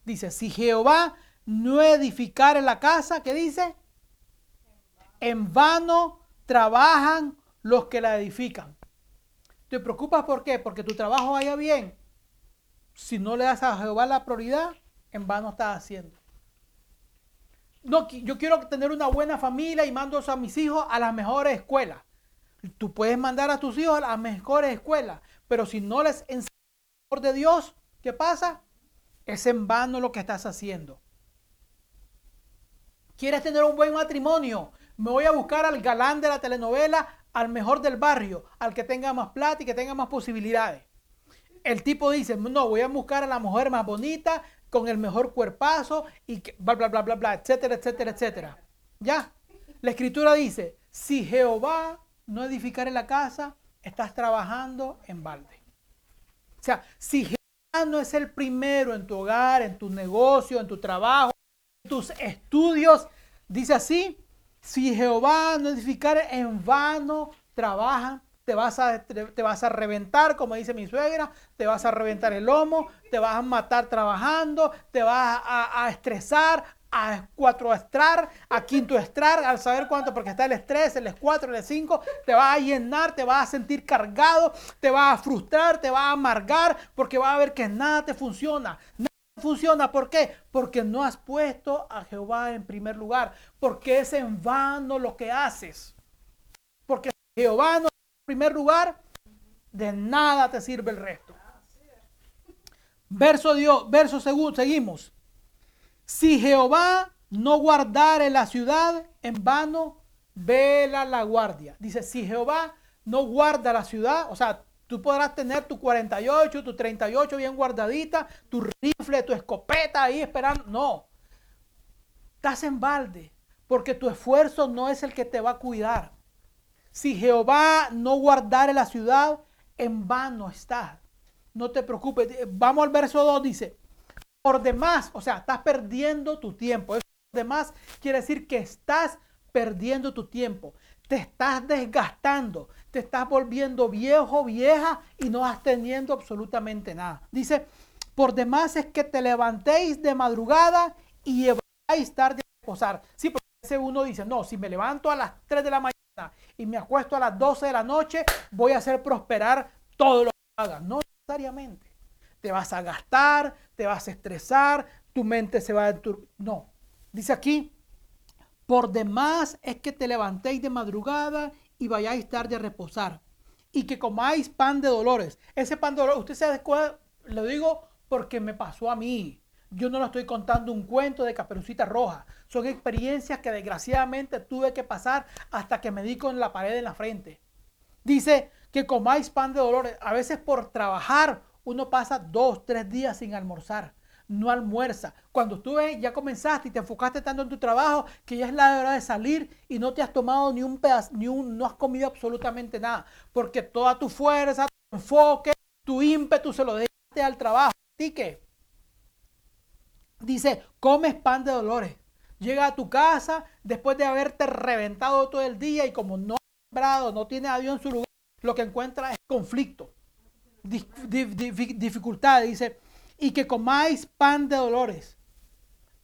dice, si Jehová no edificare la casa, ¿qué dice? En vano trabajan los que la edifican. ¿Te preocupas por qué? Porque tu trabajo vaya bien. Si no le das a Jehová la prioridad, en vano estás haciendo. No, yo quiero tener una buena familia y mando a mis hijos a las mejores escuelas. Tú puedes mandar a tus hijos a las mejores escuelas, pero si no les enseñas el de Dios, ¿qué pasa? Es en vano lo que estás haciendo. ¿Quieres tener un buen matrimonio? Me voy a buscar al galán de la telenovela, al mejor del barrio, al que tenga más plata y que tenga más posibilidades. El tipo dice, no, voy a buscar a la mujer más bonita, con el mejor cuerpazo y que, bla, bla, bla, bla, bla, etcétera, etcétera, etcétera. Ya. La escritura dice, si Jehová no edificare la casa, estás trabajando en balde. O sea, si Jehová no es el primero en tu hogar, en tu negocio, en tu trabajo, en tus estudios, dice así, si Jehová no edificare, en vano trabajan, te vas, a, te vas a reventar, como dice mi suegra, te vas a reventar el lomo, te vas a matar trabajando, te vas a, estresar, a cuatro estrar, a quinto estrar, al saber cuánto, porque está el estrés, el S4, el S5, te vas a llenar, te vas a sentir cargado, te vas a frustrar, te vas a amargar, porque va a ver que nada te funciona funciona. ¿Por qué? Porque no has puesto a Jehová en primer lugar. Porque es en vano lo que haces. Porque Jehová no es en primer lugar, de nada te sirve el resto. Verso Dios, verso segundo, seguimos. Si Jehová no guardare la ciudad, en vano vela la guardia. Dice, si Jehová no guarda la ciudad, o sea, Tú podrás tener tu 48, tu 38 bien guardadita, tu rifle, tu escopeta ahí esperando. No. Estás en balde porque tu esfuerzo no es el que te va a cuidar. Si Jehová no guardare la ciudad, en vano está. No te preocupes. Vamos al verso 2, dice, por demás, o sea, estás perdiendo tu tiempo. Por demás quiere decir que estás perdiendo tu tiempo. Te estás desgastando, te estás volviendo viejo, vieja y no has teniendo absolutamente nada. Dice, por demás es que te levantéis de madrugada y lleváis tarde a reposar. Sí, porque ese uno dice, no, si me levanto a las 3 de la mañana y me acuesto a las 12 de la noche, voy a hacer prosperar todo lo que haga. No necesariamente. Te vas a gastar, te vas a estresar, tu mente se va a... No. Dice aquí, por demás es que te levantéis de madrugada y vayáis tarde a reposar. Y que comáis pan de dolores. Ese pan de dolores, usted sabe cuál, lo digo porque me pasó a mí. Yo no lo estoy contando un cuento de caperucita roja. Son experiencias que desgraciadamente tuve que pasar hasta que me di con la pared en la frente. Dice que comáis pan de dolores. A veces por trabajar uno pasa dos, tres días sin almorzar no almuerza. Cuando tú ya comenzaste y te enfocaste tanto en tu trabajo que ya es la hora de salir y no te has tomado ni un pedazo, ni un, no has comido absolutamente nada, porque toda tu fuerza, tu enfoque, tu ímpetu se lo dejaste al trabajo. Así que dice, comes pan de dolores. Llega a tu casa después de haberte reventado todo el día y como no ha no tiene a Dios en su lugar, lo que encuentra es conflicto, dificultad. Dice, y que comáis pan de dolores.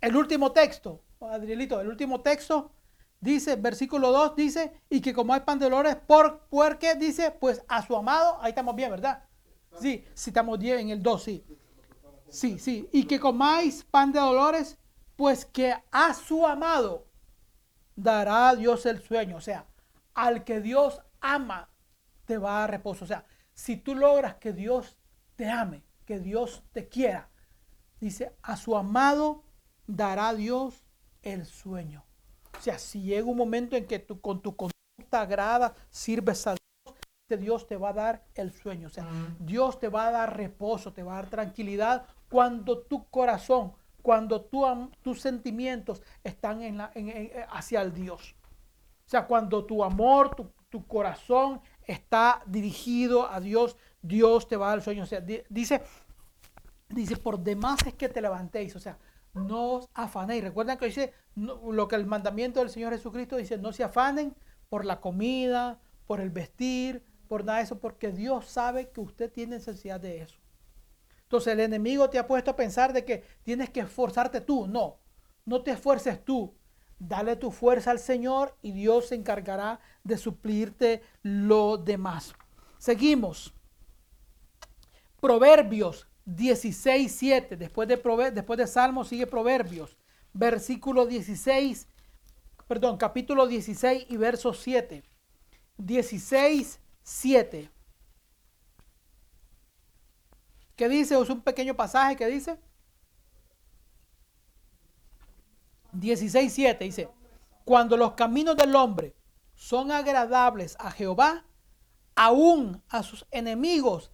El último texto, Adrielito, el último texto dice, versículo 2 dice, y que comáis pan de dolores, por, porque dice, pues a su amado, ahí estamos bien, ¿verdad? Sí, sí estamos bien en el 2, sí. Sí, sí, y que comáis pan de dolores, pues que a su amado dará Dios el sueño. O sea, al que Dios ama, te va a reposo. O sea, si tú logras que Dios te ame, que Dios te quiera. Dice, a su amado dará Dios el sueño. O sea, si llega un momento en que tú con tu conducta agrada sirves a Dios, Dios te va a dar el sueño. O sea, Dios te va a dar reposo, te va a dar tranquilidad cuando tu corazón, cuando tu, tus sentimientos están en la, hacia el Dios. O sea, cuando tu amor, tu, tu corazón está dirigido a Dios, Dios te va a dar el sueño. O sea, dice, dice, por demás es que te levantéis. O sea, no os afanéis. Recuerden que dice lo que el mandamiento del Señor Jesucristo dice, no se afanen por la comida, por el vestir, por nada de eso, porque Dios sabe que usted tiene necesidad de eso. Entonces el enemigo te ha puesto a pensar de que tienes que esforzarte tú. No, no te esfuerces tú. Dale tu fuerza al Señor y Dios se encargará de suplirte lo demás. Seguimos. Proverbios 16, 7. Después de, después de Salmos sigue Proverbios. Versículo 16, perdón, capítulo 16 y verso 7. 16, 7. ¿Qué dice? Es un pequeño pasaje que dice. 16, 7 dice, cuando los caminos del hombre son agradables a Jehová, aún a sus enemigos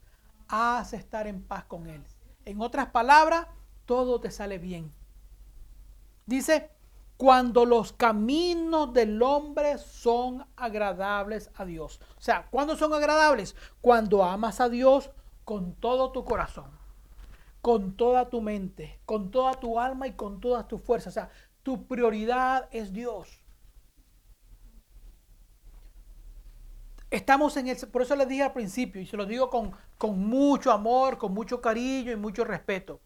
hace estar en paz con él. En otras palabras, todo te sale bien. Dice, cuando los caminos del hombre son agradables a Dios. O sea, ¿cuándo son agradables? Cuando amas a Dios con todo tu corazón, con toda tu mente, con toda tu alma y con todas tus fuerzas. O sea, tu prioridad es Dios. Estamos en el, por eso les dije al principio, y se lo digo con, con mucho amor, con mucho cariño y mucho respeto.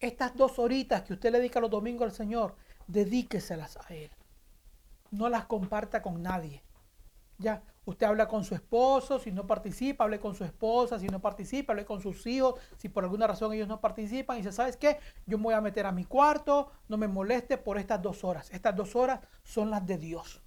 Estas dos horitas que usted le dedica los domingos al Señor, dedíqueselas a Él. No las comparta con nadie. Ya, usted habla con su esposo, si no participa, hable con su esposa, si no participa, hable con sus hijos, si por alguna razón ellos no participan, y dice, ¿sabes qué? Yo me voy a meter a mi cuarto, no me moleste por estas dos horas. Estas dos horas son las de Dios.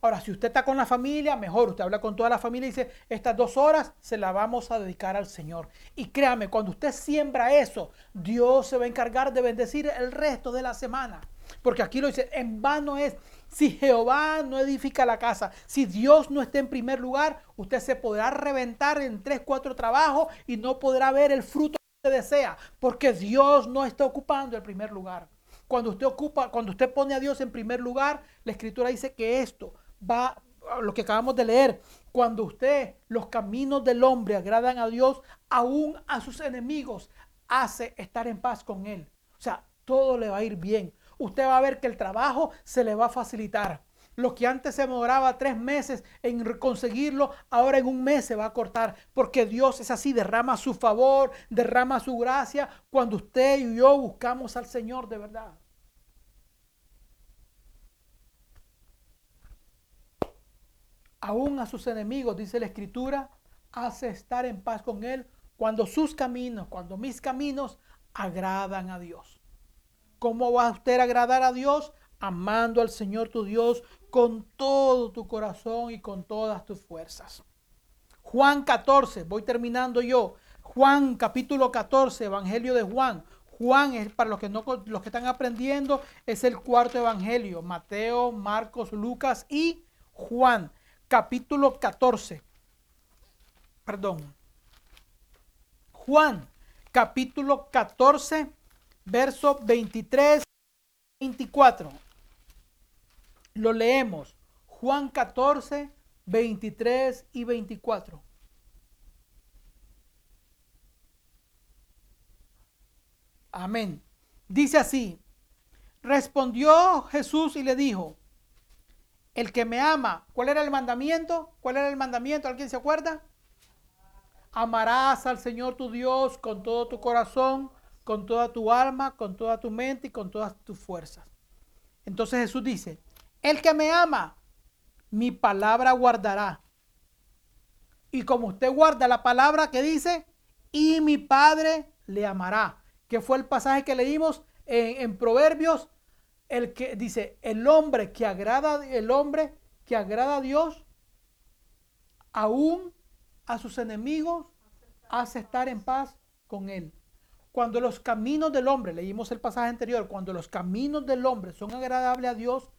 Ahora, si usted está con la familia, mejor, usted habla con toda la familia y dice, estas dos horas se las vamos a dedicar al Señor. Y créame, cuando usted siembra eso, Dios se va a encargar de bendecir el resto de la semana. Porque aquí lo dice, en vano es, si Jehová no edifica la casa, si Dios no está en primer lugar, usted se podrá reventar en tres, cuatro trabajos y no podrá ver el fruto que desea, porque Dios no está ocupando el primer lugar. Cuando usted ocupa, cuando usted pone a Dios en primer lugar, la escritura dice que esto va lo que acabamos de leer, cuando usted los caminos del hombre agradan a Dios, aún a sus enemigos hace estar en paz con él. O sea, todo le va a ir bien. Usted va a ver que el trabajo se le va a facilitar. Lo que antes se demoraba tres meses en conseguirlo, ahora en un mes se va a cortar. Porque Dios es así, derrama su favor, derrama su gracia cuando usted y yo buscamos al Señor de verdad. Aún a sus enemigos, dice la escritura, hace estar en paz con él cuando sus caminos, cuando mis caminos agradan a Dios. ¿Cómo va a usted a agradar a Dios? Amando al Señor tu Dios con todo tu corazón y con todas tus fuerzas. Juan 14, voy terminando yo. Juan capítulo 14, Evangelio de Juan. Juan es para los que no los que están aprendiendo es el cuarto evangelio, Mateo, Marcos, Lucas y Juan capítulo 14. Perdón. Juan, capítulo 14, verso 23 24. Lo leemos. Juan 14, 23 y 24. Amén. Dice así, respondió Jesús y le dijo, el que me ama, ¿cuál era el mandamiento? ¿Cuál era el mandamiento? ¿Alguien se acuerda? Amarás al Señor tu Dios con todo tu corazón, con toda tu alma, con toda tu mente y con todas tus fuerzas. Entonces Jesús dice, el que me ama, mi palabra guardará. Y como usted guarda la palabra que dice, y mi Padre le amará, que fue el pasaje que leímos en, en Proverbios el que dice, el hombre que agrada, el hombre que agrada a Dios, aún a sus enemigos, hace estar en paz con él. Cuando los caminos del hombre, leímos el pasaje anterior, cuando los caminos del hombre son agradables a Dios,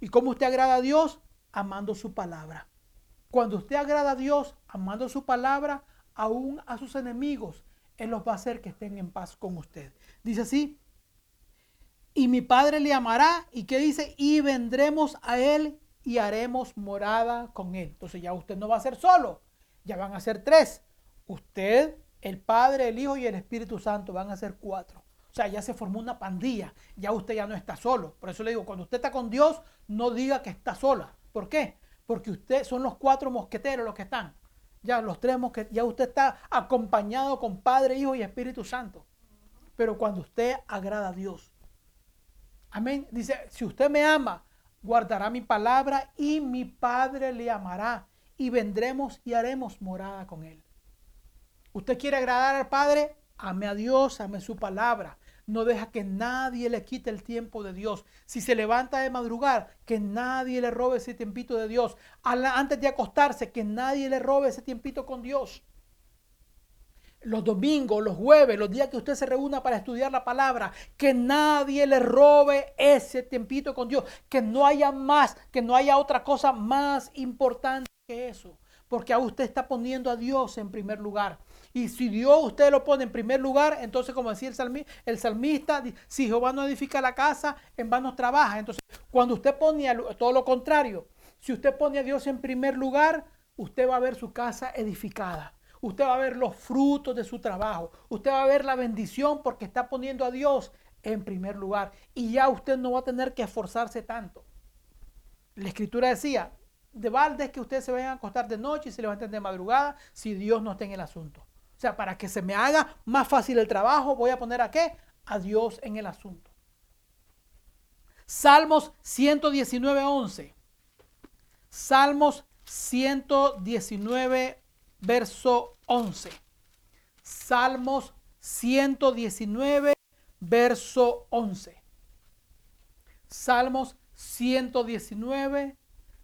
¿y cómo usted agrada a Dios? Amando su palabra. Cuando usted agrada a Dios, amando su palabra, aún a sus enemigos, Él los va a hacer que estén en paz con usted. Dice así, y mi Padre le amará. ¿Y qué dice? Y vendremos a Él y haremos morada con él. Entonces ya usted no va a ser solo, ya van a ser tres. Usted, el Padre, el Hijo y el Espíritu Santo van a ser cuatro. O sea, ya se formó una pandilla, ya usted ya no está solo. Por eso le digo, cuando usted está con Dios, no diga que está sola. ¿Por qué? Porque usted son los cuatro mosqueteros los que están. Ya los tres mosqueteros, ya usted está acompañado con Padre, Hijo y Espíritu Santo. Pero cuando usted agrada a Dios. Amén. Dice, si usted me ama, guardará mi palabra y mi Padre le amará y vendremos y haremos morada con él. ¿Usted quiere agradar al Padre? Ame a Dios, ame su palabra. No deja que nadie le quite el tiempo de Dios. Si se levanta de madrugar, que nadie le robe ese tiempito de Dios. Antes de acostarse, que nadie le robe ese tiempito con Dios. Los domingos, los jueves, los días que usted se reúna para estudiar la palabra, que nadie le robe ese tiempito con Dios. Que no haya más, que no haya otra cosa más importante que eso. Porque a usted está poniendo a Dios en primer lugar. Y si Dios usted lo pone en primer lugar, entonces como decía el salmista, el salmista, si Jehová no edifica la casa, en vano trabaja. Entonces, cuando usted pone todo lo contrario, si usted pone a Dios en primer lugar, usted va a ver su casa edificada. Usted va a ver los frutos de su trabajo. Usted va a ver la bendición porque está poniendo a Dios en primer lugar. Y ya usted no va a tener que esforzarse tanto. La escritura decía, de balde es que usted se vaya a acostar de noche y se levanten de madrugada si Dios no está en el asunto. O sea, para que se me haga más fácil el trabajo, voy a poner a qué? A Dios en el asunto. Salmos 119, 11. Salmos 119, verso 11. Salmos 119, verso 11. Salmos 119,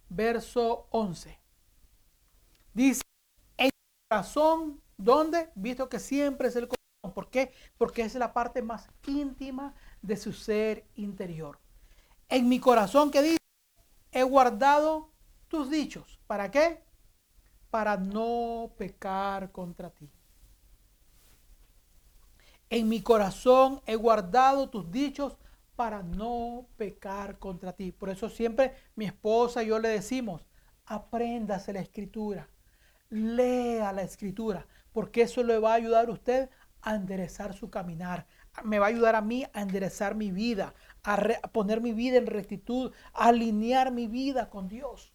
verso 11. Dice, en corazón ¿Dónde? Visto que siempre es el corazón. ¿Por qué? Porque es la parte más íntima de su ser interior. En mi corazón, que dice? He guardado tus dichos. ¿Para qué? Para no pecar contra ti. En mi corazón he guardado tus dichos para no pecar contra ti. Por eso siempre mi esposa y yo le decimos, apréndase la escritura, lea la escritura porque eso le va a ayudar a usted a enderezar su caminar. Me va a ayudar a mí a enderezar mi vida, a, poner mi vida en rectitud, a alinear mi vida con Dios.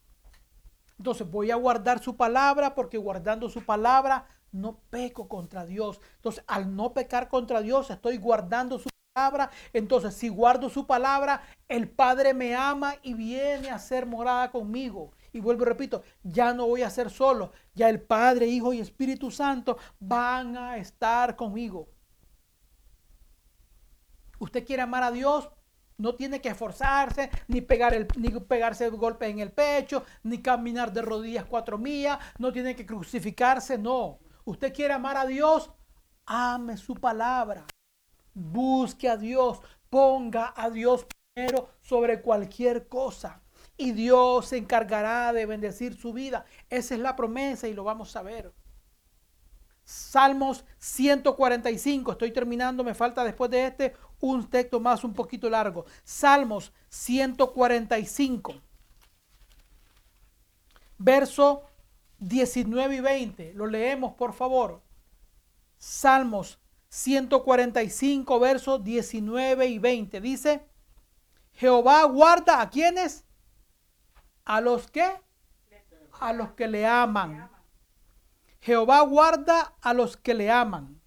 Entonces voy a guardar su palabra porque guardando su palabra no peco contra Dios. Entonces al no pecar contra Dios estoy guardando su palabra. Entonces si guardo su palabra, el Padre me ama y viene a ser morada conmigo. Y vuelvo y repito, ya no voy a ser solo, ya el Padre, Hijo y Espíritu Santo van a estar conmigo. Usted quiere amar a Dios, no tiene que esforzarse, ni, pegar el, ni pegarse el golpe en el pecho, ni caminar de rodillas cuatro millas, no tiene que crucificarse, no. Usted quiere amar a Dios, ame su palabra. Busque a Dios, ponga a Dios primero sobre cualquier cosa y Dios se encargará de bendecir su vida. Esa es la promesa y lo vamos a ver. Salmos 145, estoy terminando, me falta después de este un texto más un poquito largo. Salmos 145, verso 19 y 20. Lo leemos, por favor. Salmos 145, versos 19 y 20. Dice, Jehová guarda a quienes a los que a los que le aman. Jehová guarda a los que le aman.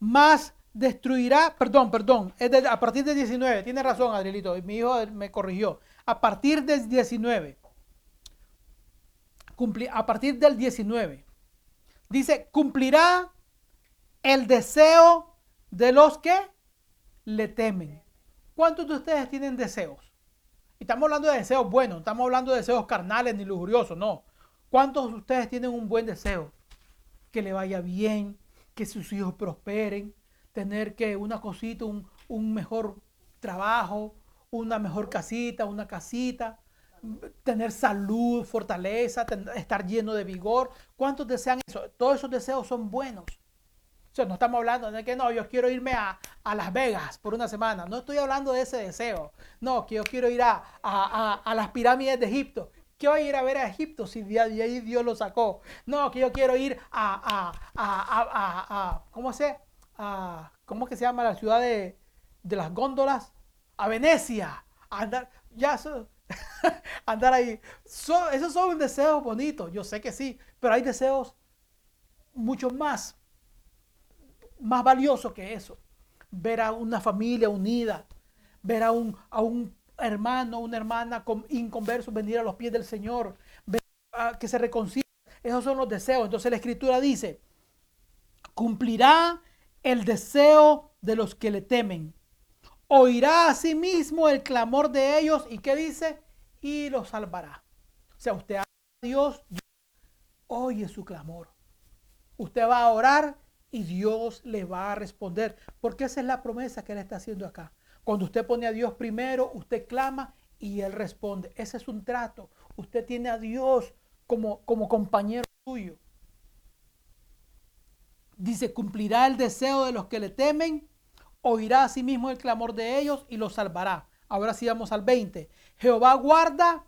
Más destruirá, perdón, perdón, es a partir del 19, tiene razón Adrielito, mi hijo me corrigió. A partir del 19. a partir del 19. Dice, cumplirá el deseo de los que le temen. ¿Cuántos de ustedes tienen deseos? Y estamos hablando de deseos buenos, no estamos hablando de deseos carnales ni lujuriosos, no. ¿Cuántos de ustedes tienen un buen deseo? Que le vaya bien, que sus hijos prosperen, tener que una cosita, un, mejor trabajo, una mejor casita, una casita, tener salud, fortaleza, estar lleno de vigor. ¿Cuántos desean eso? Todos esos deseos son buenos. O sea, no estamos hablando de que no, yo quiero irme a, Las Vegas por una semana. No estoy hablando de ese deseo. No, que yo quiero ir a, a las pirámides de Egipto. ¿Qué voy a ir a ver a Egipto si de ahí Dios lo sacó? No, que yo quiero ir a, a, ¿cómo se? ¿Cómo que se llama la ciudad de, las góndolas? A Venecia. Andar, ya, andar ahí. esos son deseos bonitos, yo sé que sí, pero hay deseos mucho más, más valiosos que eso. Ver a una familia unida, ver a un, a un hermano, una hermana con inconverso venir a los pies del Señor, que se reconcilie. Esos son los deseos. Entonces la escritura dice, cumplirá el deseo de los que le temen. Oirá a sí mismo el clamor de ellos y qué dice? Y los salvará. O sea, usted a Dios, Dios oye su clamor. Usted va a orar y Dios le va a responder. Porque esa es la promesa que Él está haciendo acá. Cuando usted pone a Dios primero, usted clama y Él responde. Ese es un trato. Usted tiene a Dios como, como compañero suyo. Dice, cumplirá el deseo de los que le temen, oirá a sí mismo el clamor de ellos y los salvará. Ahora sí vamos al 20. Jehová guarda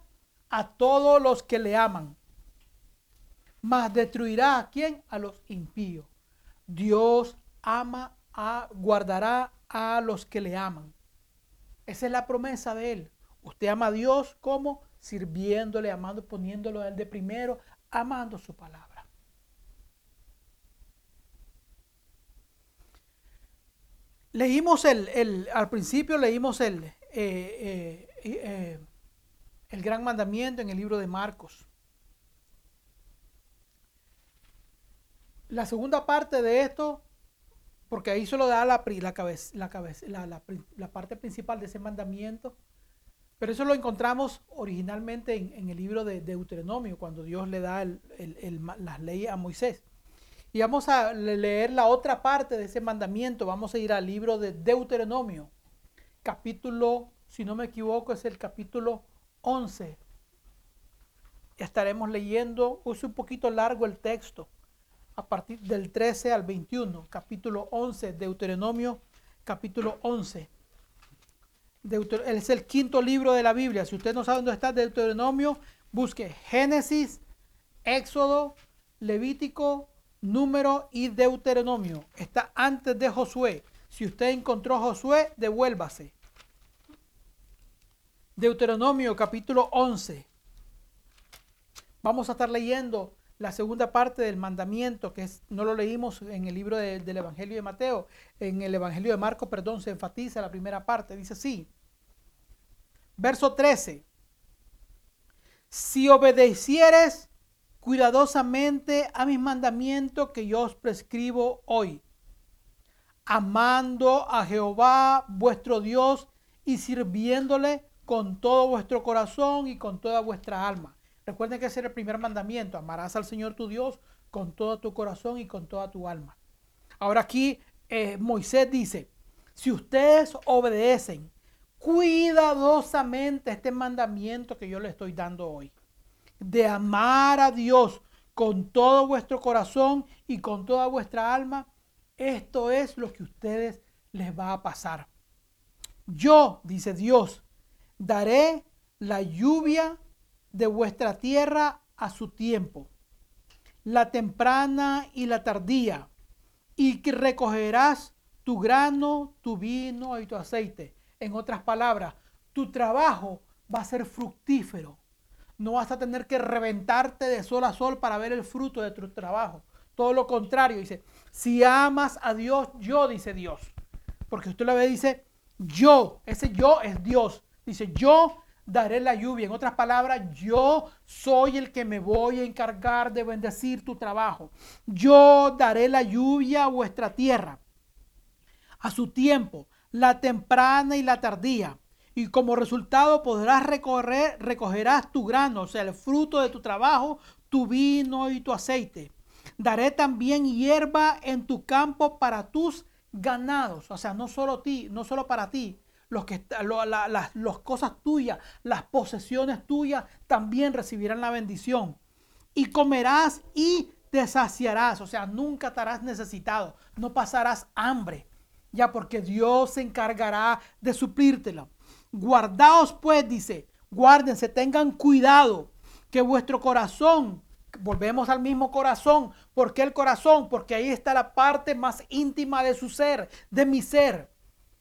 a todos los que le aman, mas destruirá a quién? A los impíos. Dios ama a, guardará a los que le aman. Esa es la promesa de Él. Usted ama a Dios como sirviéndole, amando, poniéndolo a Él de primero, amando su palabra. Leímos el, al principio leímos el, eh, eh, eh, el gran mandamiento en el libro de Marcos. La segunda parte de esto porque ahí solo da la, la, la, cabeza, la, parte principal de ese mandamiento. Pero eso lo encontramos originalmente en, el libro de Deuteronomio, cuando Dios le da las leyes a Moisés. Y vamos a leer la otra parte de ese mandamiento. Vamos a ir al libro de Deuteronomio, capítulo, si no me equivoco, es el capítulo 11. Estaremos leyendo, es un poquito largo el texto a partir del 13 al 21, capítulo 11, Deuteronomio, capítulo 11. es el quinto libro de la Biblia. Si usted no sabe dónde está Deuteronomio, busque Génesis, Éxodo, Levítico, Número y Deuteronomio. Está antes de Josué. Si usted encontró Josué, devuélvase. Deuteronomio capítulo 11. Vamos a estar leyendo la segunda parte del mandamiento, que no lo leímos en el libro del Evangelio de Mateo, en el Evangelio de Marcos, perdón, se enfatiza la primera parte, dice así, verso 13, si obedecieres cuidadosamente a mis mandamientos que yo os prescribo hoy, amando a Jehová vuestro Dios y sirviéndole con todo vuestro corazón y con toda vuestra alma Recuerden que ese era el primer mandamiento. Amarás al Señor tu Dios con todo tu corazón y con toda tu alma. Ahora aquí eh, Moisés dice, si ustedes obedecen cuidadosamente este mandamiento que yo les estoy dando hoy, de amar a Dios con todo vuestro corazón y con toda vuestra alma, esto es lo que a ustedes les va a pasar. Yo, dice Dios, daré la lluvia de vuestra tierra a su tiempo, la temprana y la tardía, y que recogerás tu grano, tu vino y tu aceite. En otras palabras, tu trabajo va a ser fructífero. No vas a tener que reventarte de sol a sol para ver el fruto de tu trabajo. Todo lo contrario, dice, si amas a Dios, yo, dice Dios. Porque usted lo ve, dice, yo, ese yo es Dios. Dice, yo daré la lluvia. En otras palabras, yo soy el que me voy a encargar de bendecir tu trabajo. Yo daré la lluvia a vuestra tierra a su tiempo, la temprana y la tardía. Y como resultado podrás recorrer, recogerás tu grano, o sea, el fruto de tu trabajo, tu vino y tu aceite. Daré también hierba en tu campo para tus ganados, o sea, no solo ti, no solo para ti, los que, las, cosas tuyas, las posesiones tuyas también recibirán la bendición. Y comerás y te saciarás, o sea, nunca estarás necesitado, no pasarás hambre, ya porque Dios se encargará de suplírtelo. Guardaos pues, dice, guárdense, tengan cuidado, que vuestro corazón, volvemos al mismo corazón, ¿por qué el corazón? Porque ahí está la parte más íntima de su ser, de mi ser.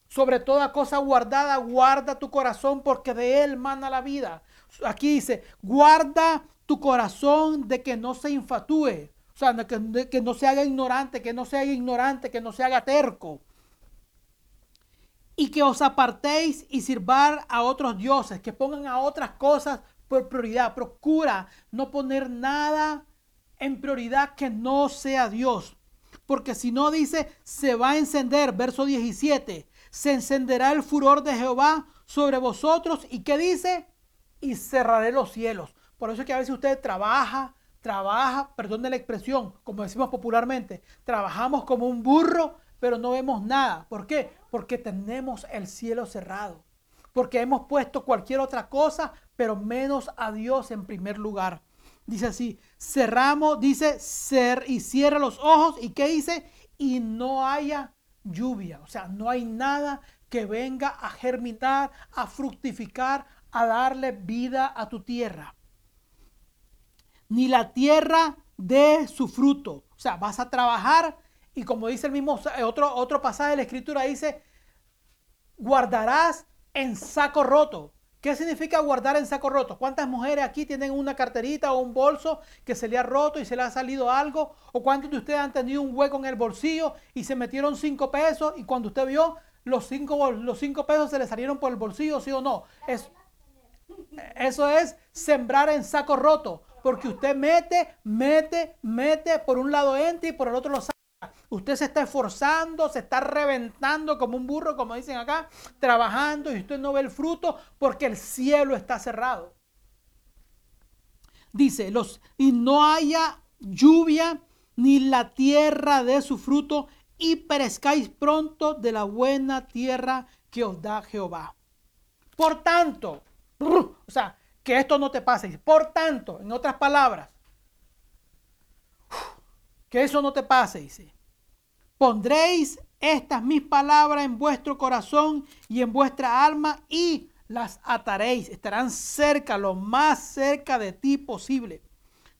Sobre toda cosa guardada, guarda tu corazón porque de él mana la vida. Aquí dice, guarda tu corazón de que no se infatúe. O sea, de que, que no se haga ignorante, que no se haga ignorante, que no se haga terco y que os apartéis y sirvar a otros dioses, que pongan a otras cosas por prioridad. Procura no poner nada en prioridad que no sea Dios. Porque si no dice, se va a encender, verso 17, se encenderá el furor de Jehová sobre vosotros. ¿Y qué dice? Y cerraré los cielos. Por eso es que a veces usted trabaja, trabaja, perdón de la expresión, como decimos popularmente, trabajamos como un burro, pero no vemos nada. ¿Por qué? Porque tenemos el cielo cerrado. Porque hemos puesto cualquier otra cosa, pero menos a Dios en primer lugar. Dice así, cerramos, dice, ser y cierra los ojos. ¿Y qué dice? Y no haya lluvia. O sea, no hay nada que venga a germinar, a fructificar, a darle vida a tu tierra. Ni la tierra de su fruto. O sea, vas a trabajar y como dice el mismo otro, otro pasaje de la escritura, dice, guardarás en saco roto. ¿Qué significa guardar en saco roto? ¿Cuántas mujeres aquí tienen una carterita o un bolso que se le ha roto y se le ha salido algo? ¿O cuántos de ustedes han tenido un hueco en el bolsillo y se metieron cinco pesos y cuando usted vio los cinco, los cinco pesos se le salieron por el bolsillo, sí o no? Es, eso es sembrar en saco roto. Porque usted mete, mete, mete, por un lado entra y por el otro lo saca. Usted se está esforzando, se está reventando como un burro, como dicen acá, trabajando y usted no ve el fruto porque el cielo está cerrado. Dice, los, y no haya lluvia ni la tierra de su fruto y perezcáis pronto de la buena tierra que os da Jehová. Por tanto, o sea, que esto no te pase. Por tanto, en otras palabras, que eso no te pase, dice. Pondréis estas mis palabras en vuestro corazón y en vuestra alma y las ataréis. Estarán cerca, lo más cerca de ti posible.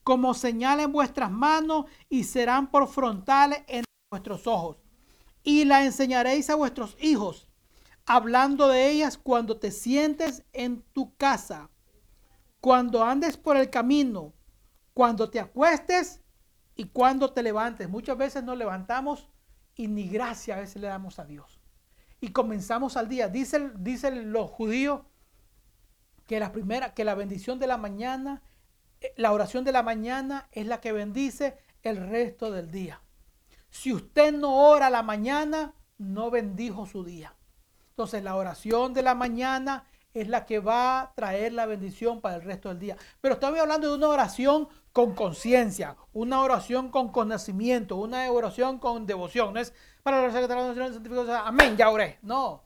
Como señal en vuestras manos y serán por frontales en vuestros ojos. Y la enseñaréis a vuestros hijos, hablando de ellas cuando te sientes en tu casa, cuando andes por el camino, cuando te acuestes y cuando te levantes. Muchas veces nos levantamos y ni gracia a veces le damos a Dios. Y comenzamos al día. Dicen, los judíos que la primera, que la bendición de la mañana, eh, la oración de la mañana es la que bendice el resto del día. Si usted no ora la mañana, no bendijo su día. Entonces la oración de la mañana es la que va a traer la bendición para el resto del día. Pero estamos hablando de una oración con conciencia, una oración con conocimiento, una oración con devoción. No es para la oración amén, ya oré. No,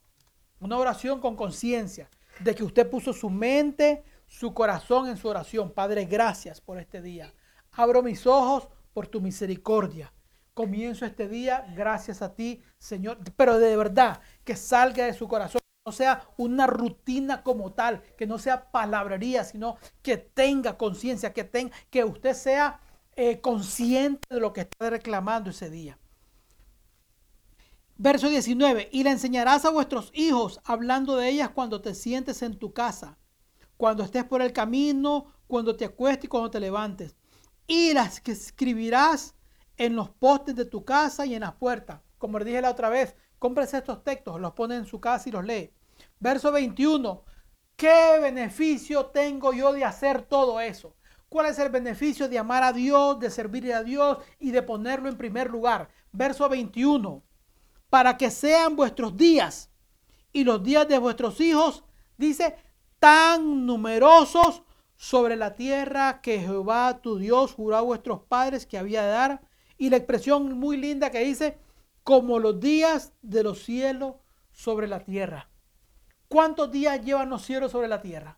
una oración con conciencia de que usted puso su mente, su corazón en su oración. Padre, gracias por este día. Abro mis ojos por tu misericordia. Comienzo este día gracias a ti, Señor, pero de verdad que salga de su corazón no sea una rutina como tal, que no sea palabrería, sino que tenga conciencia, que, tenga, que usted sea eh, consciente de lo que está reclamando ese día. Verso 19, y le enseñarás a vuestros hijos hablando de ellas cuando te sientes en tu casa, cuando estés por el camino, cuando te acuestes y cuando te levantes. Y las que escribirás en los postes de tu casa y en las puertas. Como le dije la otra vez, cómprese estos textos, los pone en su casa y los lee. Verso 21. ¿Qué beneficio tengo yo de hacer todo eso? ¿Cuál es el beneficio de amar a Dios, de servirle a Dios y de ponerlo en primer lugar? Verso 21. Para que sean vuestros días y los días de vuestros hijos, dice, tan numerosos sobre la tierra que Jehová tu Dios juró a vuestros padres que había de dar. Y la expresión muy linda que dice, como los días de los cielos sobre la tierra. ¿Cuántos días llevan los cielos sobre la tierra?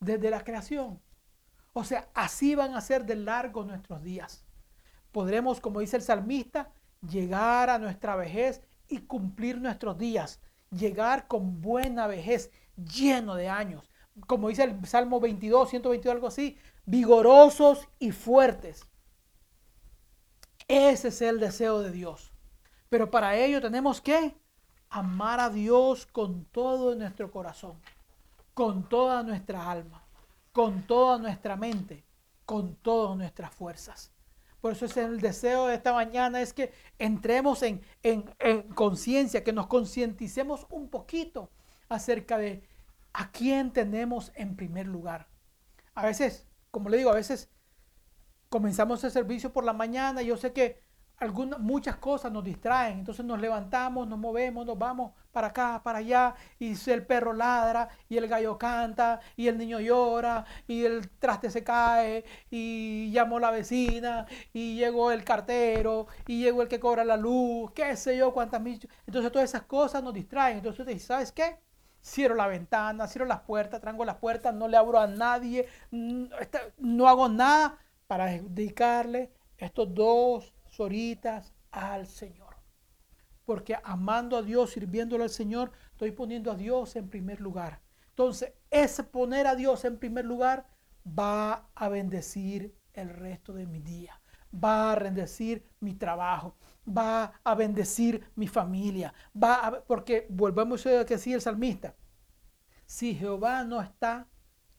Desde la creación. O sea, así van a ser de largo nuestros días. Podremos, como dice el salmista, llegar a nuestra vejez y cumplir nuestros días. Llegar con buena vejez, lleno de años. Como dice el Salmo 22, 122, algo así, vigorosos y fuertes. Ese es el deseo de Dios. Pero para ello tenemos que amar a Dios con todo nuestro corazón, con toda nuestra alma, con toda nuestra mente, con todas nuestras fuerzas. Por eso es el deseo de esta mañana, es que entremos en, en conciencia, que nos concienticemos un poquito acerca de a quién tenemos en primer lugar. A veces, como le digo, a veces comenzamos el servicio por la mañana yo sé que algunas, muchas cosas nos distraen, entonces nos levantamos, nos movemos, nos vamos para acá, para allá, y el perro ladra, y el gallo canta, y el niño llora, y el traste se cae, y llamó la vecina, y llegó el cartero, y llegó el que cobra la luz, qué sé yo, cuántas mil. Entonces todas esas cosas nos distraen. Entonces, ¿sabes qué? Cierro la ventana, cierro las puertas, trango las puertas, no le abro a nadie, no hago nada para dedicarle estos dos horitas al Señor. Porque amando a Dios, sirviéndole al Señor, estoy poniendo a Dios en primer lugar. Entonces, ese poner a Dios en primer lugar va a bendecir el resto de mi día. Va a bendecir mi trabajo. Va a bendecir mi familia. Va porque volvemos a que decía el salmista. Si Jehová no está,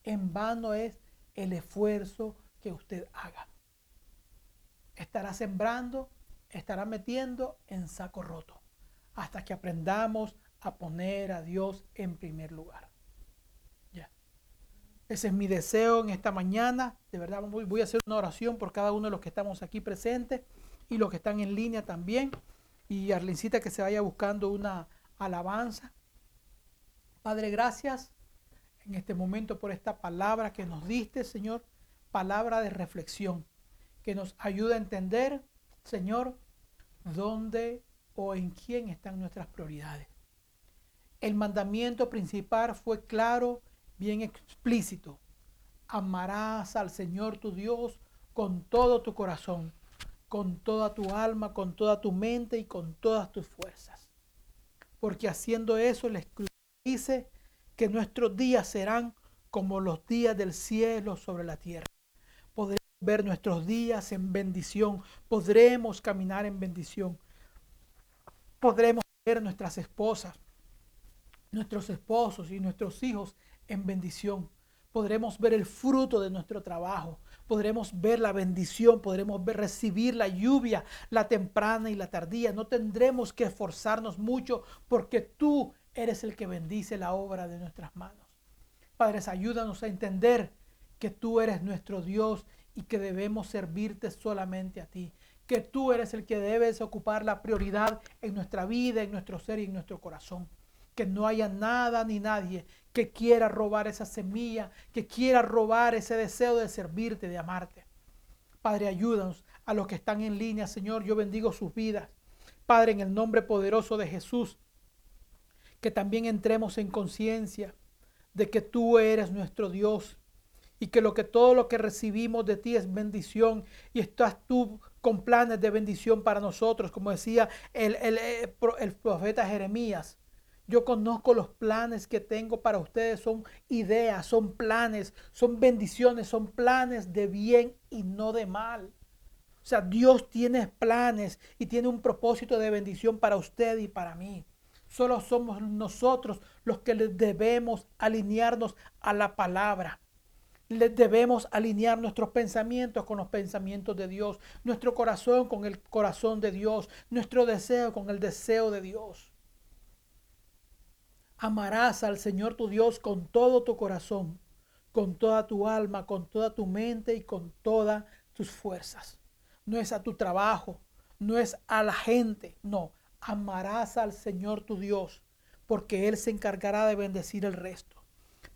en vano es el esfuerzo que usted haga. Estará sembrando, estará metiendo en saco roto, hasta que aprendamos a poner a Dios en primer lugar. Ya. Ese es mi deseo en esta mañana. De verdad voy a hacer una oración por cada uno de los que estamos aquí presentes y los que están en línea también. Y Arlencita que se vaya buscando una alabanza. Padre, gracias en este momento por esta palabra que nos diste, Señor palabra de reflexión que nos ayuda a entender, Señor, dónde o en quién están nuestras prioridades. El mandamiento principal fue claro, bien explícito. Amarás al Señor tu Dios con todo tu corazón, con toda tu alma, con toda tu mente y con todas tus fuerzas. Porque haciendo eso, el dice que nuestros días serán como los días del cielo sobre la tierra ver nuestros días en bendición, podremos caminar en bendición, podremos ver nuestras esposas, nuestros esposos y nuestros hijos en bendición. Podremos ver el fruto de nuestro trabajo, podremos ver la bendición, podremos ver, recibir la lluvia, la temprana y la tardía. No tendremos que esforzarnos mucho porque tú eres el que bendice la obra de nuestras manos. Padres, ayúdanos a entender que tú eres nuestro Dios y que debemos servirte solamente a ti, que tú eres el que debes ocupar la prioridad en nuestra vida, en nuestro ser y en nuestro corazón. Que no haya nada ni nadie que quiera robar esa semilla, que quiera robar ese deseo de servirte, de amarte. Padre, ayúdanos a los que están en línea, Señor. Yo bendigo sus vidas. Padre, en el nombre poderoso de Jesús, que también entremos en conciencia de que tú eres nuestro Dios, y que todo lo que recibimos de ti es bendición y estás tú con planes de bendición para nosotros, como decía el, el, eh, el, profeta Jeremías. Yo conozco los planes que tengo para ustedes, son ideas, son planes, son bendiciones, son planes de bien y no de mal. O sea, Dios tiene planes y tiene un propósito de bendición para usted y para mí. Solo somos nosotros los que debemos alinearnos a la palabra debemos alinear nuestros pensamientos con los pensamientos de Dios, nuestro corazón con el corazón de Dios, nuestro deseo con el deseo de Dios. Amarás al Señor tu Dios con todo tu corazón, con toda tu alma, con toda tu mente y con todas tus fuerzas. No es a tu trabajo, no es a la gente, no. Amarás al Señor tu Dios, porque Él se encargará de bendecir el resto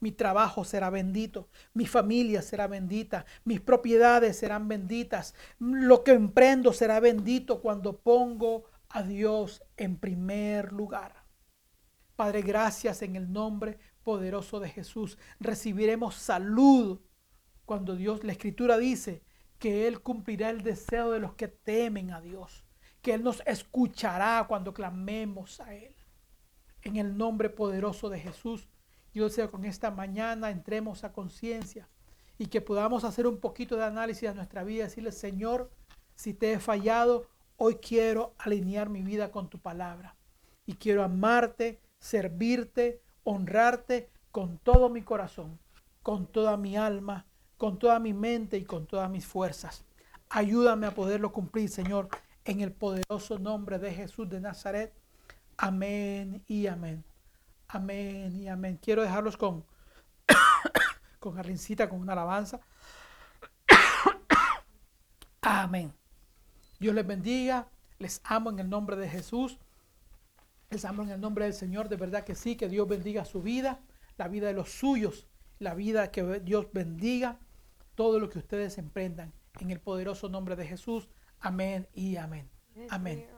mi trabajo será bendito, mi familia será bendita, mis propiedades serán benditas, lo que emprendo será bendito cuando pongo a Dios en primer lugar. Padre, gracias en el nombre poderoso de Jesús. Recibiremos salud cuando Dios, la escritura dice que Él cumplirá el deseo de los que temen a Dios, que Él nos escuchará cuando clamemos a Él. En el nombre poderoso de Jesús, yo deseo con esta mañana entremos a conciencia y que podamos hacer un poquito de análisis de nuestra vida decirle, Señor, si te he fallado, hoy quiero alinear mi vida con tu palabra y quiero amarte, servirte, honrarte con todo mi corazón, con toda mi alma, con toda mi mente y con todas mis fuerzas. Ayúdame a poderlo cumplir, Señor, en el poderoso nombre de Jesús de Nazaret. Amén y amén. Amén y amén. Quiero dejarlos con, con Arlincita, con una alabanza. amén. Dios les bendiga. Les amo en el nombre de Jesús. Les amo en el nombre del Señor. De verdad que sí. Que Dios bendiga su vida, la vida de los suyos, la vida que Dios bendiga todo lo que ustedes emprendan. En el poderoso nombre de Jesús. Amén y amén. Amén.